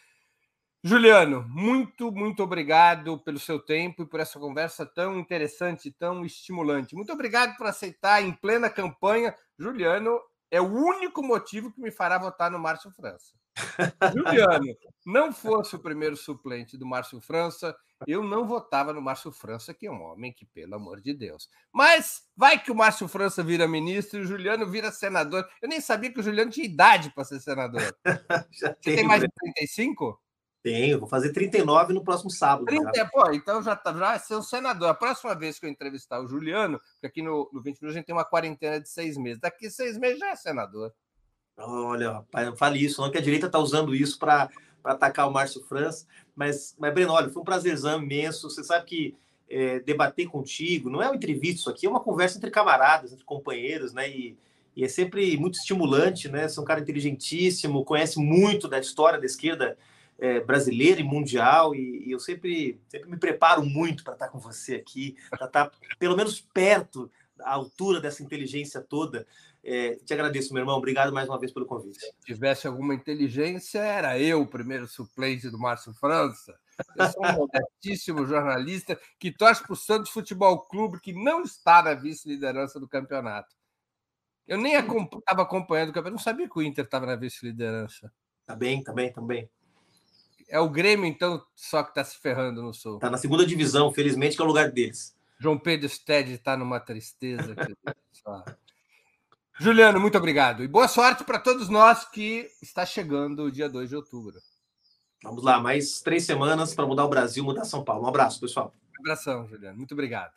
Juliano, muito, muito obrigado pelo seu tempo e por essa conversa tão interessante, tão estimulante. Muito obrigado por aceitar em plena campanha. Juliano é o único motivo que me fará votar no Márcio França. *laughs* Juliano, não fosse o primeiro suplente do Márcio França, eu não votava no Márcio França, que é um homem que, pelo amor de Deus. Mas vai que o Márcio França vira ministro e o Juliano vira senador. Eu nem sabia que o Juliano tinha idade para ser senador. *laughs* Você tem mais de 35? Tenho, vou fazer 39 no próximo sábado. 30, já. pô, então já, tá, já é ser um senador. A próxima vez que eu entrevistar o Juliano, porque aqui no, no 20 minutos a gente tem uma quarentena de seis meses. Daqui seis meses já é senador. Olha, rapaz, não fale isso, não, que a direita está usando isso para atacar o Márcio França. Mas, mas, Breno, olha, foi um prazerzão imenso. Você sabe que é, debater contigo não é uma entrevista, isso aqui é uma conversa entre camaradas, entre companheiros, né? E, e é sempre muito estimulante, né? Você é um cara inteligentíssimo, conhece muito da história da esquerda é, brasileira e mundial, e, e, eu sempre, sempre me preparo muito para estar com você aqui, para estar pelo menos perto, da altura dessa inteligência toda. É, te agradeço, meu irmão. Obrigado mais uma vez pelo convite. Se tivesse alguma inteligência, era eu o primeiro suplente do Márcio França. Eu sou um modestíssimo *laughs* jornalista que torce para o Santos Futebol Clube, que não está na vice-liderança do campeonato. Eu nem estava acompanhando o campeonato, não sabia que o Inter estava na vice-liderança. Tá bem, tá bem, tá bem. É o Grêmio, então, só que está se ferrando no Sul. Está na segunda divisão, felizmente, que é o lugar deles. João Pedro Stede está numa tristeza. Juliano, muito obrigado. E boa sorte para todos nós que está chegando o dia 2 de outubro. Vamos lá, mais três semanas para mudar o Brasil, mudar São Paulo. Um abraço, pessoal. Um abração, Juliano. Muito obrigado.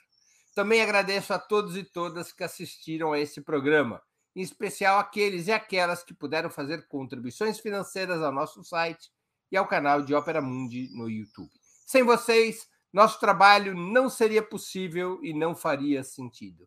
Também agradeço a todos e todas que assistiram a esse programa, em especial aqueles e aquelas que puderam fazer contribuições financeiras ao nosso site e ao canal de Ópera Mundi no YouTube. Sem vocês, nosso trabalho não seria possível e não faria sentido.